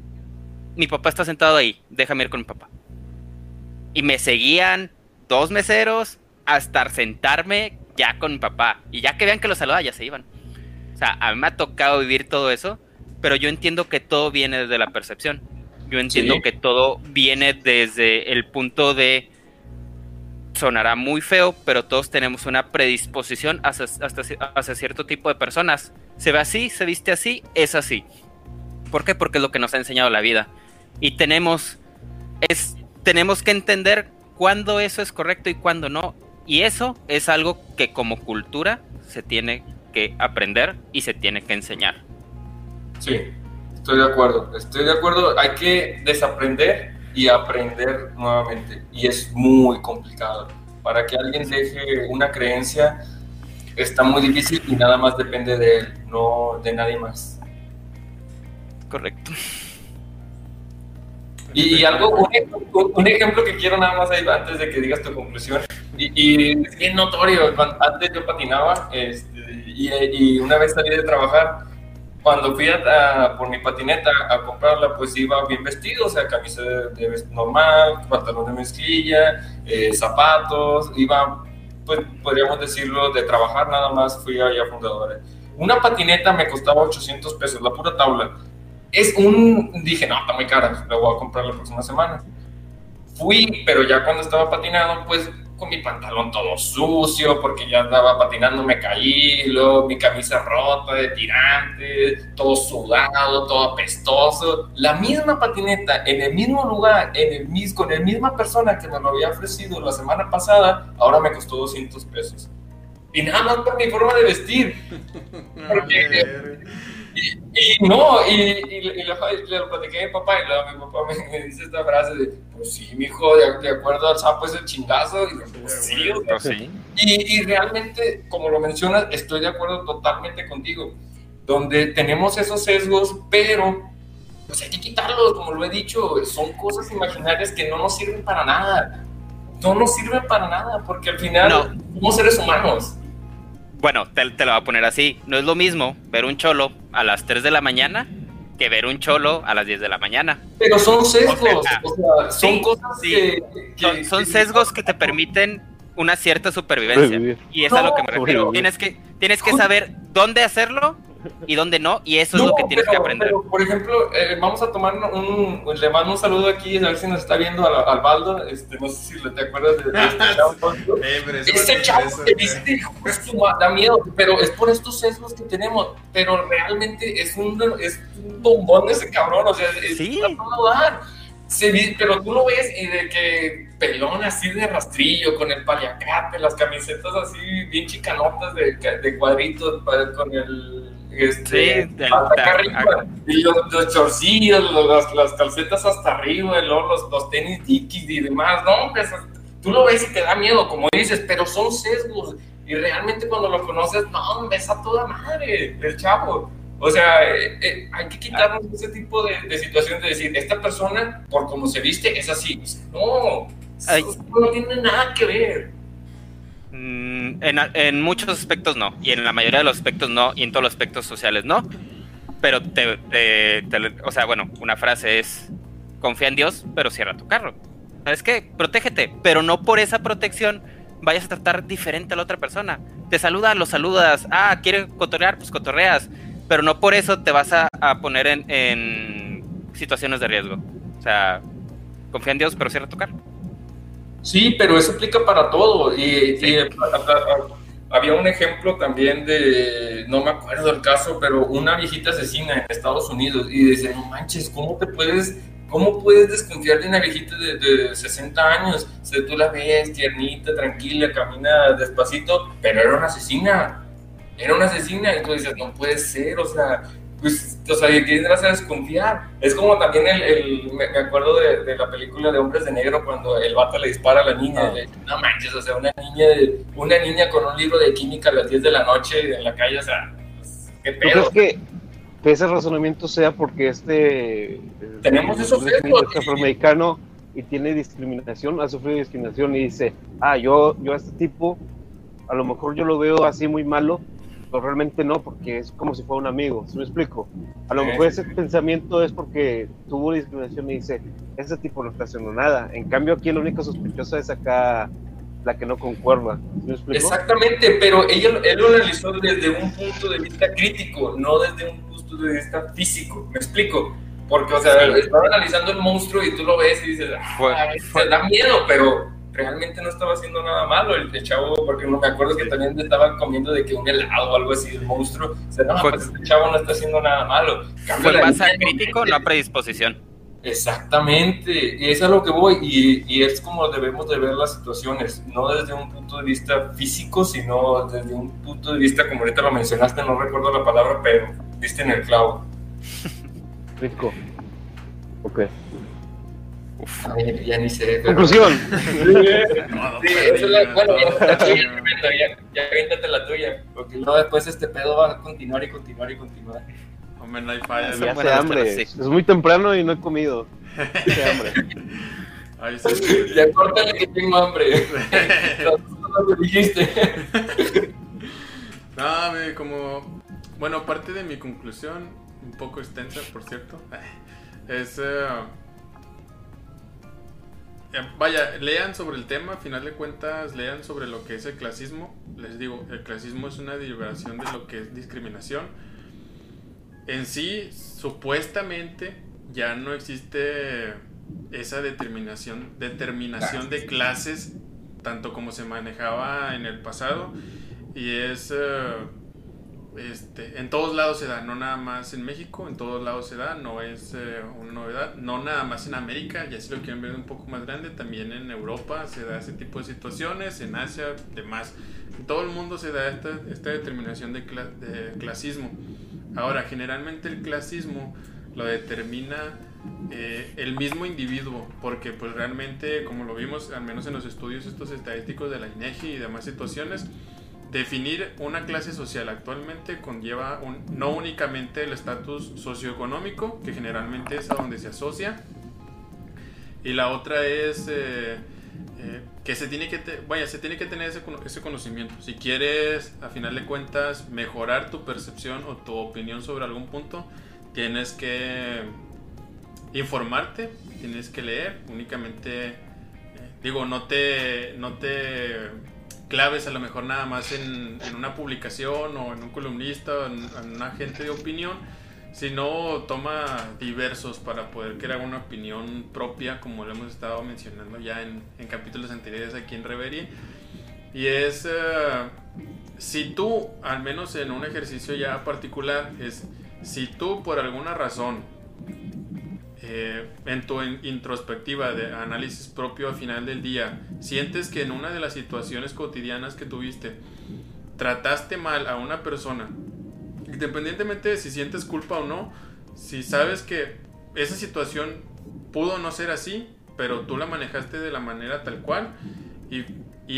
Mi papá está sentado ahí, déjame ir con mi papá. Y me seguían dos meseros hasta sentarme ya con mi papá. Y ya que vean que los saludaba, ya se iban. O sea, a mí me ha tocado vivir todo eso, pero yo entiendo que todo viene desde la percepción. Yo entiendo Sí. que todo viene desde el punto de sonará muy feo, pero todos tenemos una predisposición hacia, hasta, hacia cierto tipo de personas. Se ve así, se viste así, es así. ¿Por qué? Porque es lo que nos ha enseñado la vida. Y tenemos, es, tenemos que entender cuándo eso es correcto y cuándo no. Y eso es algo que como cultura se tiene que aprender y se tiene que enseñar. Sí, estoy de acuerdo. Estoy de acuerdo. Hay que desaprender y aprender nuevamente. Y es muy complicado. Para que alguien deje una creencia está muy difícil y nada más depende de él, no de nadie más. Correcto. Y, y algo, un, un ejemplo que quiero nada más ahí antes de que digas tu conclusión, y, y es bien notorio, antes yo patinaba este, y, y una vez salí de trabajar, cuando fui a, a- por mi patineta a comprarla, pues iba bien vestido, o sea, camisa de, de normal, pantalón de mezclilla, eh, zapatos, iba, pues podríamos decirlo, de trabajar nada más, fui allá a Fundadores. Una patineta me costaba 800 pesos, la pura tabla es un, dije, no, está muy cara, la voy a comprar la próxima semana. Fui, pero ya cuando estaba patinando, pues con mi pantalón todo sucio, porque ya andaba patinando, me caí, luego mi camisa rota de tirante, todo sudado, todo apestoso. La misma patineta, en el mismo lugar, en el mis, con la misma persona que me lo había ofrecido la semana pasada, ahora me costó 200 pesos. Y nada más por mi forma de vestir. Porque- Y, no, y, y, y lo, le lo platiqué a mi papá y luego mi papá me, me dice esta frase de, pues sí, mijo, de, de acuerdo al sapo es el chingazo. Y yo, pues sí, o sea, Pues sí. y, y realmente, como lo mencionas, estoy de acuerdo totalmente contigo. Donde tenemos esos sesgos, pero pues hay que quitarlos, como lo he dicho. Son cosas imaginarias que no nos sirven para nada. No nos sirven para nada, porque al final No. somos seres humanos. Bueno, te, te lo voy a poner así. No es lo mismo ver un cholo a las 3 de la mañana que ver un cholo a las 10 de la mañana. Pero son sesgos, O sea, o sea, son sí, cosas sí. que, que- Son, son que- sesgos que te permiten una cierta supervivencia. Y es a lo que me refiero. Tienes que, tienes que saber dónde hacerlo y dónde no. Y eso es lo que tienes pero- que aprender. pero, por ejemplo, eh, vamos a tomar un, le mando un saludo aquí, a ver si nos está viendo al, al Baldo, este, no sé si te acuerdas de, de este chavo. Eh, pero eso Ese no es chavo eso, que viste, da miedo, pero es por estos sesgos que tenemos, pero realmente es un, es un bombón ese cabrón, o sea, es, Sí. dar. Se vi- pero tú lo ves y de que pelón así de rastrillo, con el paliacate, las camisetas así bien chicanotas de, de cuadritos, con el... Este, Sí, hasta acá arriba, y los, los chorcillos, los- las, calcetas hasta arriba, luego los, los tenis Dickies y demás, no, eso- tú lo ves y te da miedo, como dices, pero son sesgos, y realmente cuando lo conoces, no, hombre, es a toda madre el chavo. O sea, eh, eh, hay que quitarnos ese tipo de, de situaciones de decir, esta persona, por cómo se viste, es así. No, Ay. no tiene nada que ver. Mm, en, muchos aspectos no, y en la mayoría de los aspectos no, y en todos los aspectos sociales no. Pero te, o sea, bueno, una frase es confía en Dios, pero cierra tu carro. ¿Sabes qué? Protégete, pero no por esa protección vayas a tratar diferente a la otra persona. Te saluda, lo saludas. Ah, quiere cotorrear, pues cotorreas. Pero no por eso te vas a, poner en situaciones de riesgo. O sea, confía en Dios, pero cierra tu carro. Sí, pero eso aplica para todo. Y, a- había un ejemplo también de, no me acuerdo el caso, pero una viejita asesina en Estados Unidos. Y dice, no manches, ¿cómo te puedes, cómo puedes desconfiar de una viejita de, de 60 años? O sea, tú la ves tiernita, tranquila, camina despacito, pero era una asesina. Era una asesina. Y tú dices, no puede ser, o sea, pues, o sea, ¿de quién vas a desconfiar? Es como también el, el- me acuerdo de, de la película de Hombres de Negro cuando el vato le dispara a la niña, Ah. no manches, o sea, una niña, de- una niña con un libro de química a las 10 de la noche en la calle, o sea, pues, qué ¿Tú pedo. crees que, que ese razonamiento sea porque este eh, Tenemos esos es sesgos, es afroamericano y tiene discriminación, ha sufrido discriminación y dice, ah, yo, yo a este tipo, a lo mejor yo lo veo así muy malo, pero realmente no, porque es como si fuera un amigo, ¿sí me explico? A lo Sí, mejor sí, ese pensamiento es porque tuvo discriminación y dice, ese tipo no está haciendo nada. En cambio aquí la única sospechosa es acá la que no concuerda, ¿sí me explico? Exactamente, pero ella, él lo analizó desde un punto de vista crítico, no desde un punto de vista físico, ¿me explico? Porque, o sea, Sí. estaba analizando el monstruo y tú lo ves y dices, ah, Fue- fue- da miedo, pero realmente no estaba haciendo nada malo el, el chavo, porque no me acuerdo que también le estaban comiendo de que un helado o algo así, el monstruo. O sea, no, pues este chavo no está haciendo nada malo. En cambio, Fue la más a niña, crítico, no a predisposición. Exactamente, y es a lo que voy, y, y es como debemos de ver las situaciones, no desde un punto de vista físico, sino desde un punto de vista, como ahorita lo mencionaste, no recuerdo la palabra, pero viste en el clavo. Rico. Ok. Ay, ya ni sé. pero- Conclusión. No, Sí, esa es la- bueno, ya aviéntate la tuya, porque luego después este pedo va a continuar y continuar y continuar. Hombre, no hay falla. Ya ¿no? hace hambre. Es muy temprano y no he comido. Hace hambre. Ay, sí. Ya córtale que tengo hambre. No lo dijiste. No, como. Bueno, parte de mi conclusión, un poco extensa, por cierto, es. eh, vaya, lean sobre el tema, a final de cuentas, lean sobre lo que es el clasismo. Les digo, el clasismo es una derivación de lo que es discriminación. En sí, supuestamente, ya no existe esa determinación, determinación de clases, tanto como se manejaba en el pasado. Y es. eh, este, en todos lados se da, no nada más en México, en todos lados se da, no es eh, una novedad, no nada más en América, ya si lo quieren ver un poco más grande, también en Europa se da ese tipo de situaciones, en Asia, demás. En todo el mundo se da esta, esta determinación de, cla- de clasismo. Ahora, generalmente el clasismo lo determina eh, el mismo individuo, porque pues realmente, como lo vimos, al menos en los estudios estos estadísticos de la INEGI y demás situaciones, definir una clase social actualmente conlleva no únicamente el estatus socioeconómico, que generalmente es a donde se asocia, y la otra es eh, eh, que se tiene que, vaya, se tiene que tener ese, ese, conocimiento. Si quieres, a final de cuentas, mejorar tu percepción o tu opinión sobre algún punto, tienes que informarte, tienes que leer, únicamente, eh, digo, no te, no te claves a lo mejor nada más en, una publicación o en un columnista o en, un agente de opinión, sino toma diversos para poder crear una opinión propia, como lo hemos estado mencionando ya en, capítulos anteriores aquí en Reverie. Y es, eh, si tú, al menos en un ejercicio ya particular, es si tú por alguna razón eh, en tu introspectiva de análisis propio al final del día, sientes que en una de las situaciones cotidianas que tuviste, trataste mal a una persona, independientemente de si sientes culpa o no, si sabes que esa situación pudo no ser así, pero tú la manejaste de la manera tal cual y,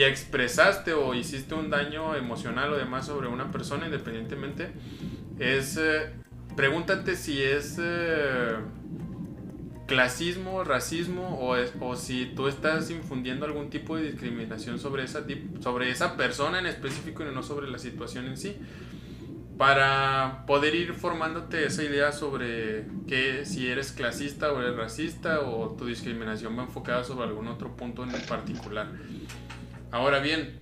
expresaste o hiciste un daño emocional o demás sobre una persona independientemente, es... Eh, pregúntate si es... Eh, clasismo, racismo o, o si tú estás infundiendo algún tipo de discriminación sobre esa, sobre esa persona en específico y no sobre la situación en sí. Para poder ir formándote esa idea sobre que si eres clasista o eres racista o tu discriminación va enfocada sobre algún otro punto en particular. Ahora bien,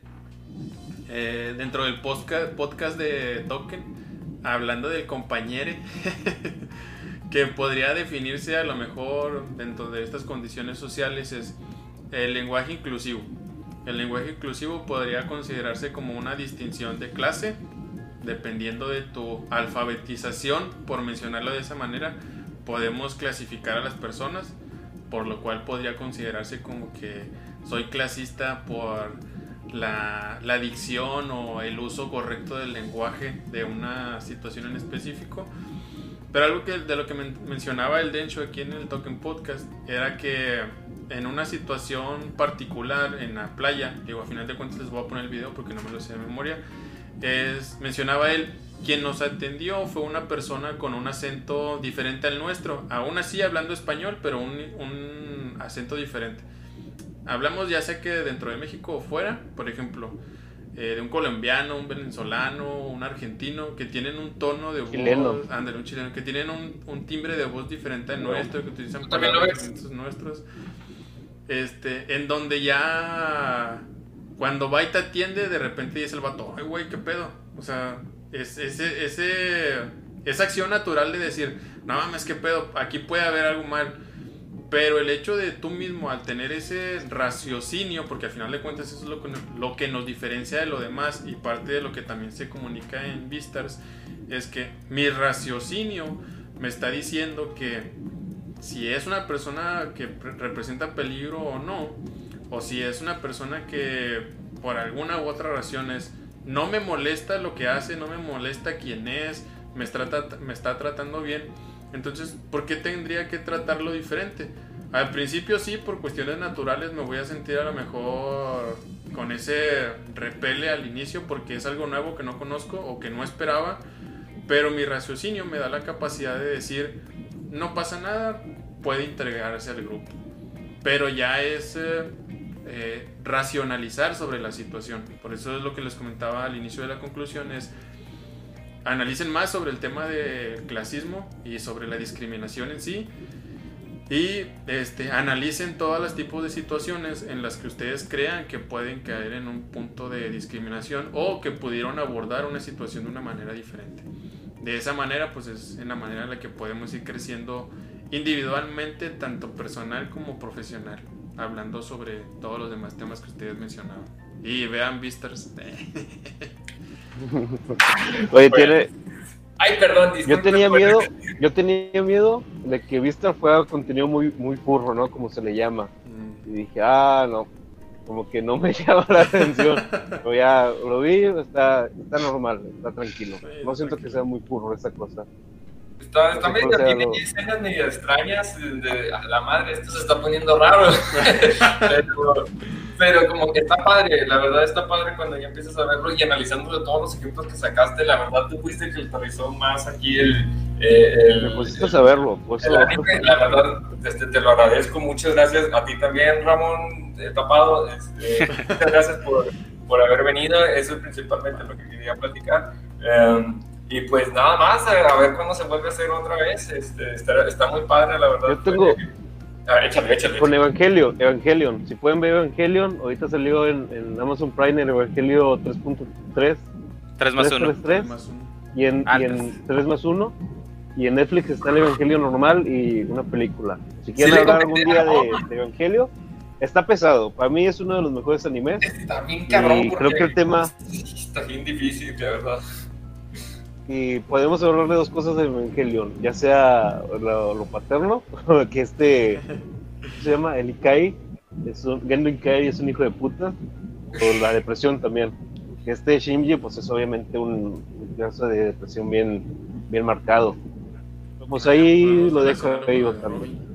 eh, dentro del podcast, podcast de Token, hablando del compañero, que podría definirse a lo mejor dentro de estas condiciones sociales es el lenguaje inclusivo. El lenguaje inclusivo podría considerarse como una distinción de clase, dependiendo de tu alfabetización, por mencionarlo de esa manera, podemos clasificar a las personas, por lo cual podría considerarse como que soy clasista por la, la dicción o el uso correcto del lenguaje de una situación en específico pero algo que, de lo que mencionaba el Dencho aquí en el Token Podcast era que en una situación particular en la playa, digo, a final de cuentas les voy a poner el video porque no me lo sé de memoria, es, mencionaba él, quien nos atendió fue una persona con un acento diferente al nuestro, aún así hablando español, pero un, un acento diferente. Hablamos ya sea que dentro de México o fuera, por ejemplo, eh, de un colombiano, un venezolano, un argentino, que tienen un tono de voz, un chileno, que tienen un, un, timbre de voz diferente al nuestro, que utilizan palabras diferentes nuestros, este, en donde ya cuando va y te atiende, de repente dice el vato, ay güey, qué pedo, o sea, es, ese, ese, esa acción natural de decir, no mames, qué pedo, aquí puede haber algo mal, pero el hecho de tú mismo, al tener ese raciocinio, porque al final de cuentas eso es lo que, nos diferencia de lo demás y parte de lo que también se comunica en Vistars, es que mi raciocinio me está diciendo que si es una persona que representa peligro o no, o si es una persona que por alguna u otra razón es, no me molesta lo que hace, no me molesta quién es, me, me está tratando bien, entonces, ¿por qué tendría que tratarlo diferente? Al principio sí, por cuestiones naturales me voy a sentir a lo mejor con ese repele al inicio porque es algo nuevo que no conozco o que no esperaba, pero mi raciocinio me da la capacidad de decir, no pasa nada, puede integrarse al grupo. Pero ya es eh, eh, racionalizar sobre la situación. Por eso es lo que les comentaba al inicio de la conclusión, es analicen más sobre el tema del clasismo y sobre la discriminación en sí. Y este, analicen todos los tipos de situaciones en las que ustedes crean que pueden caer en un punto de discriminación o que pudieron abordar una situación de una manera diferente. De esa manera, pues es en la manera en la que podemos ir creciendo individualmente, tanto personal como profesional, hablando sobre todos los demás temas que ustedes mencionaban. Y vean Visters. Oye, tiene. Ay, perdón, Yo tenía miedo, yo tenía miedo de que Vista fuera contenido muy, muy furro, ¿no? Como se le llama. Mm. Y dije, ah, no. como que no me llama la atención. Pero ya lo vi, está, está normal, está tranquilo. No siento que sea muy puro esa cosa. Está, está medio, tiene escenas medio extrañas de, a la madre, esto se está poniendo raro. pero, pero como que está padre, la verdad está padre cuando ya empiezas a verlo y analizando de todos los ejemplos que sacaste, la verdad tú fuiste el que aterrizó más aquí el... eh, el- Me pusiste a saberlo, por eso. el anime, la verdad, este, te lo agradezco, muchas gracias a ti también, Ramón eh, Tapado, este, muchas gracias por, por haber venido, eso es principalmente lo que quería platicar. Um, y pues nada más, eh, a ver cuándo se vuelve a hacer otra vez, este, está, está muy padre, la verdad. Yo tengo- A ver, échale, échale. Con Evangelio, Evangelion. Si pueden ver Evangelion, ahorita salió en, en Amazon Prime el Evangelio 3.3. 3 más 1. 3.3 Más uno. y en, y Antes. en 3 más 1. Y en Netflix está el Evangelio normal y una película. Si quieren le hablar algún día de, de Evangelio, está pesado. Para mí es uno de los mejores animes. Está bien cabrón. Y creo que el tema- Está bien difícil, de verdad. Y podemos hablar de dos cosas de Evangelion, ya sea lo, lo paterno, que este ¿cómo se llama el Ikai, es un, Gendo Ikai es un hijo de puta, o la depresión también. Que este Shinji pues es obviamente un, un caso de depresión bien, bien marcado. Pues ahí lo dejo ahí. Robin.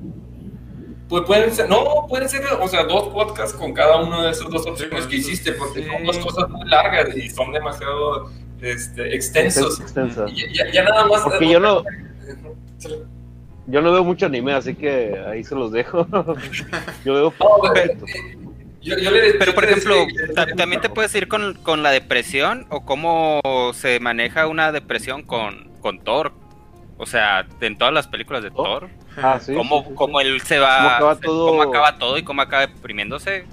Pues pueden ser, no, pueden ser, o sea, dos podcasts con cada uno de esos dos opciones que hiciste, porque sí. son dos cosas muy largas y son demasiado este, extensos. Ya, ya nada más. Porque yo no, yo no veo mucho anime, así que ahí se los dejo. yo veo No, poquito. Yo, yo le- Pero yo por ejemplo, también te puedes ir con, con la depresión o cómo se maneja una depresión con, con Thor. O sea, en todas las películas de Oh, Thor, Ah, sí, cómo, sí, sí, sí. cómo él se va, Cómo acaba todo- cómo acaba todo y cómo acaba deprimiéndose.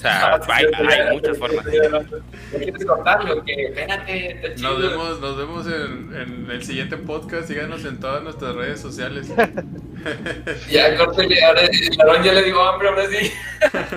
O sea, Ah, hay, sí, hay sí, muchas formas. sí, sí. ¿No quieres cortarlo? Que espérate, está chido. Nos vemos, nos vemos en, en el siguiente podcast. Síganos en todas nuestras redes sociales. Ya, córtale, ahora, ya le digo hambre, ahora sí.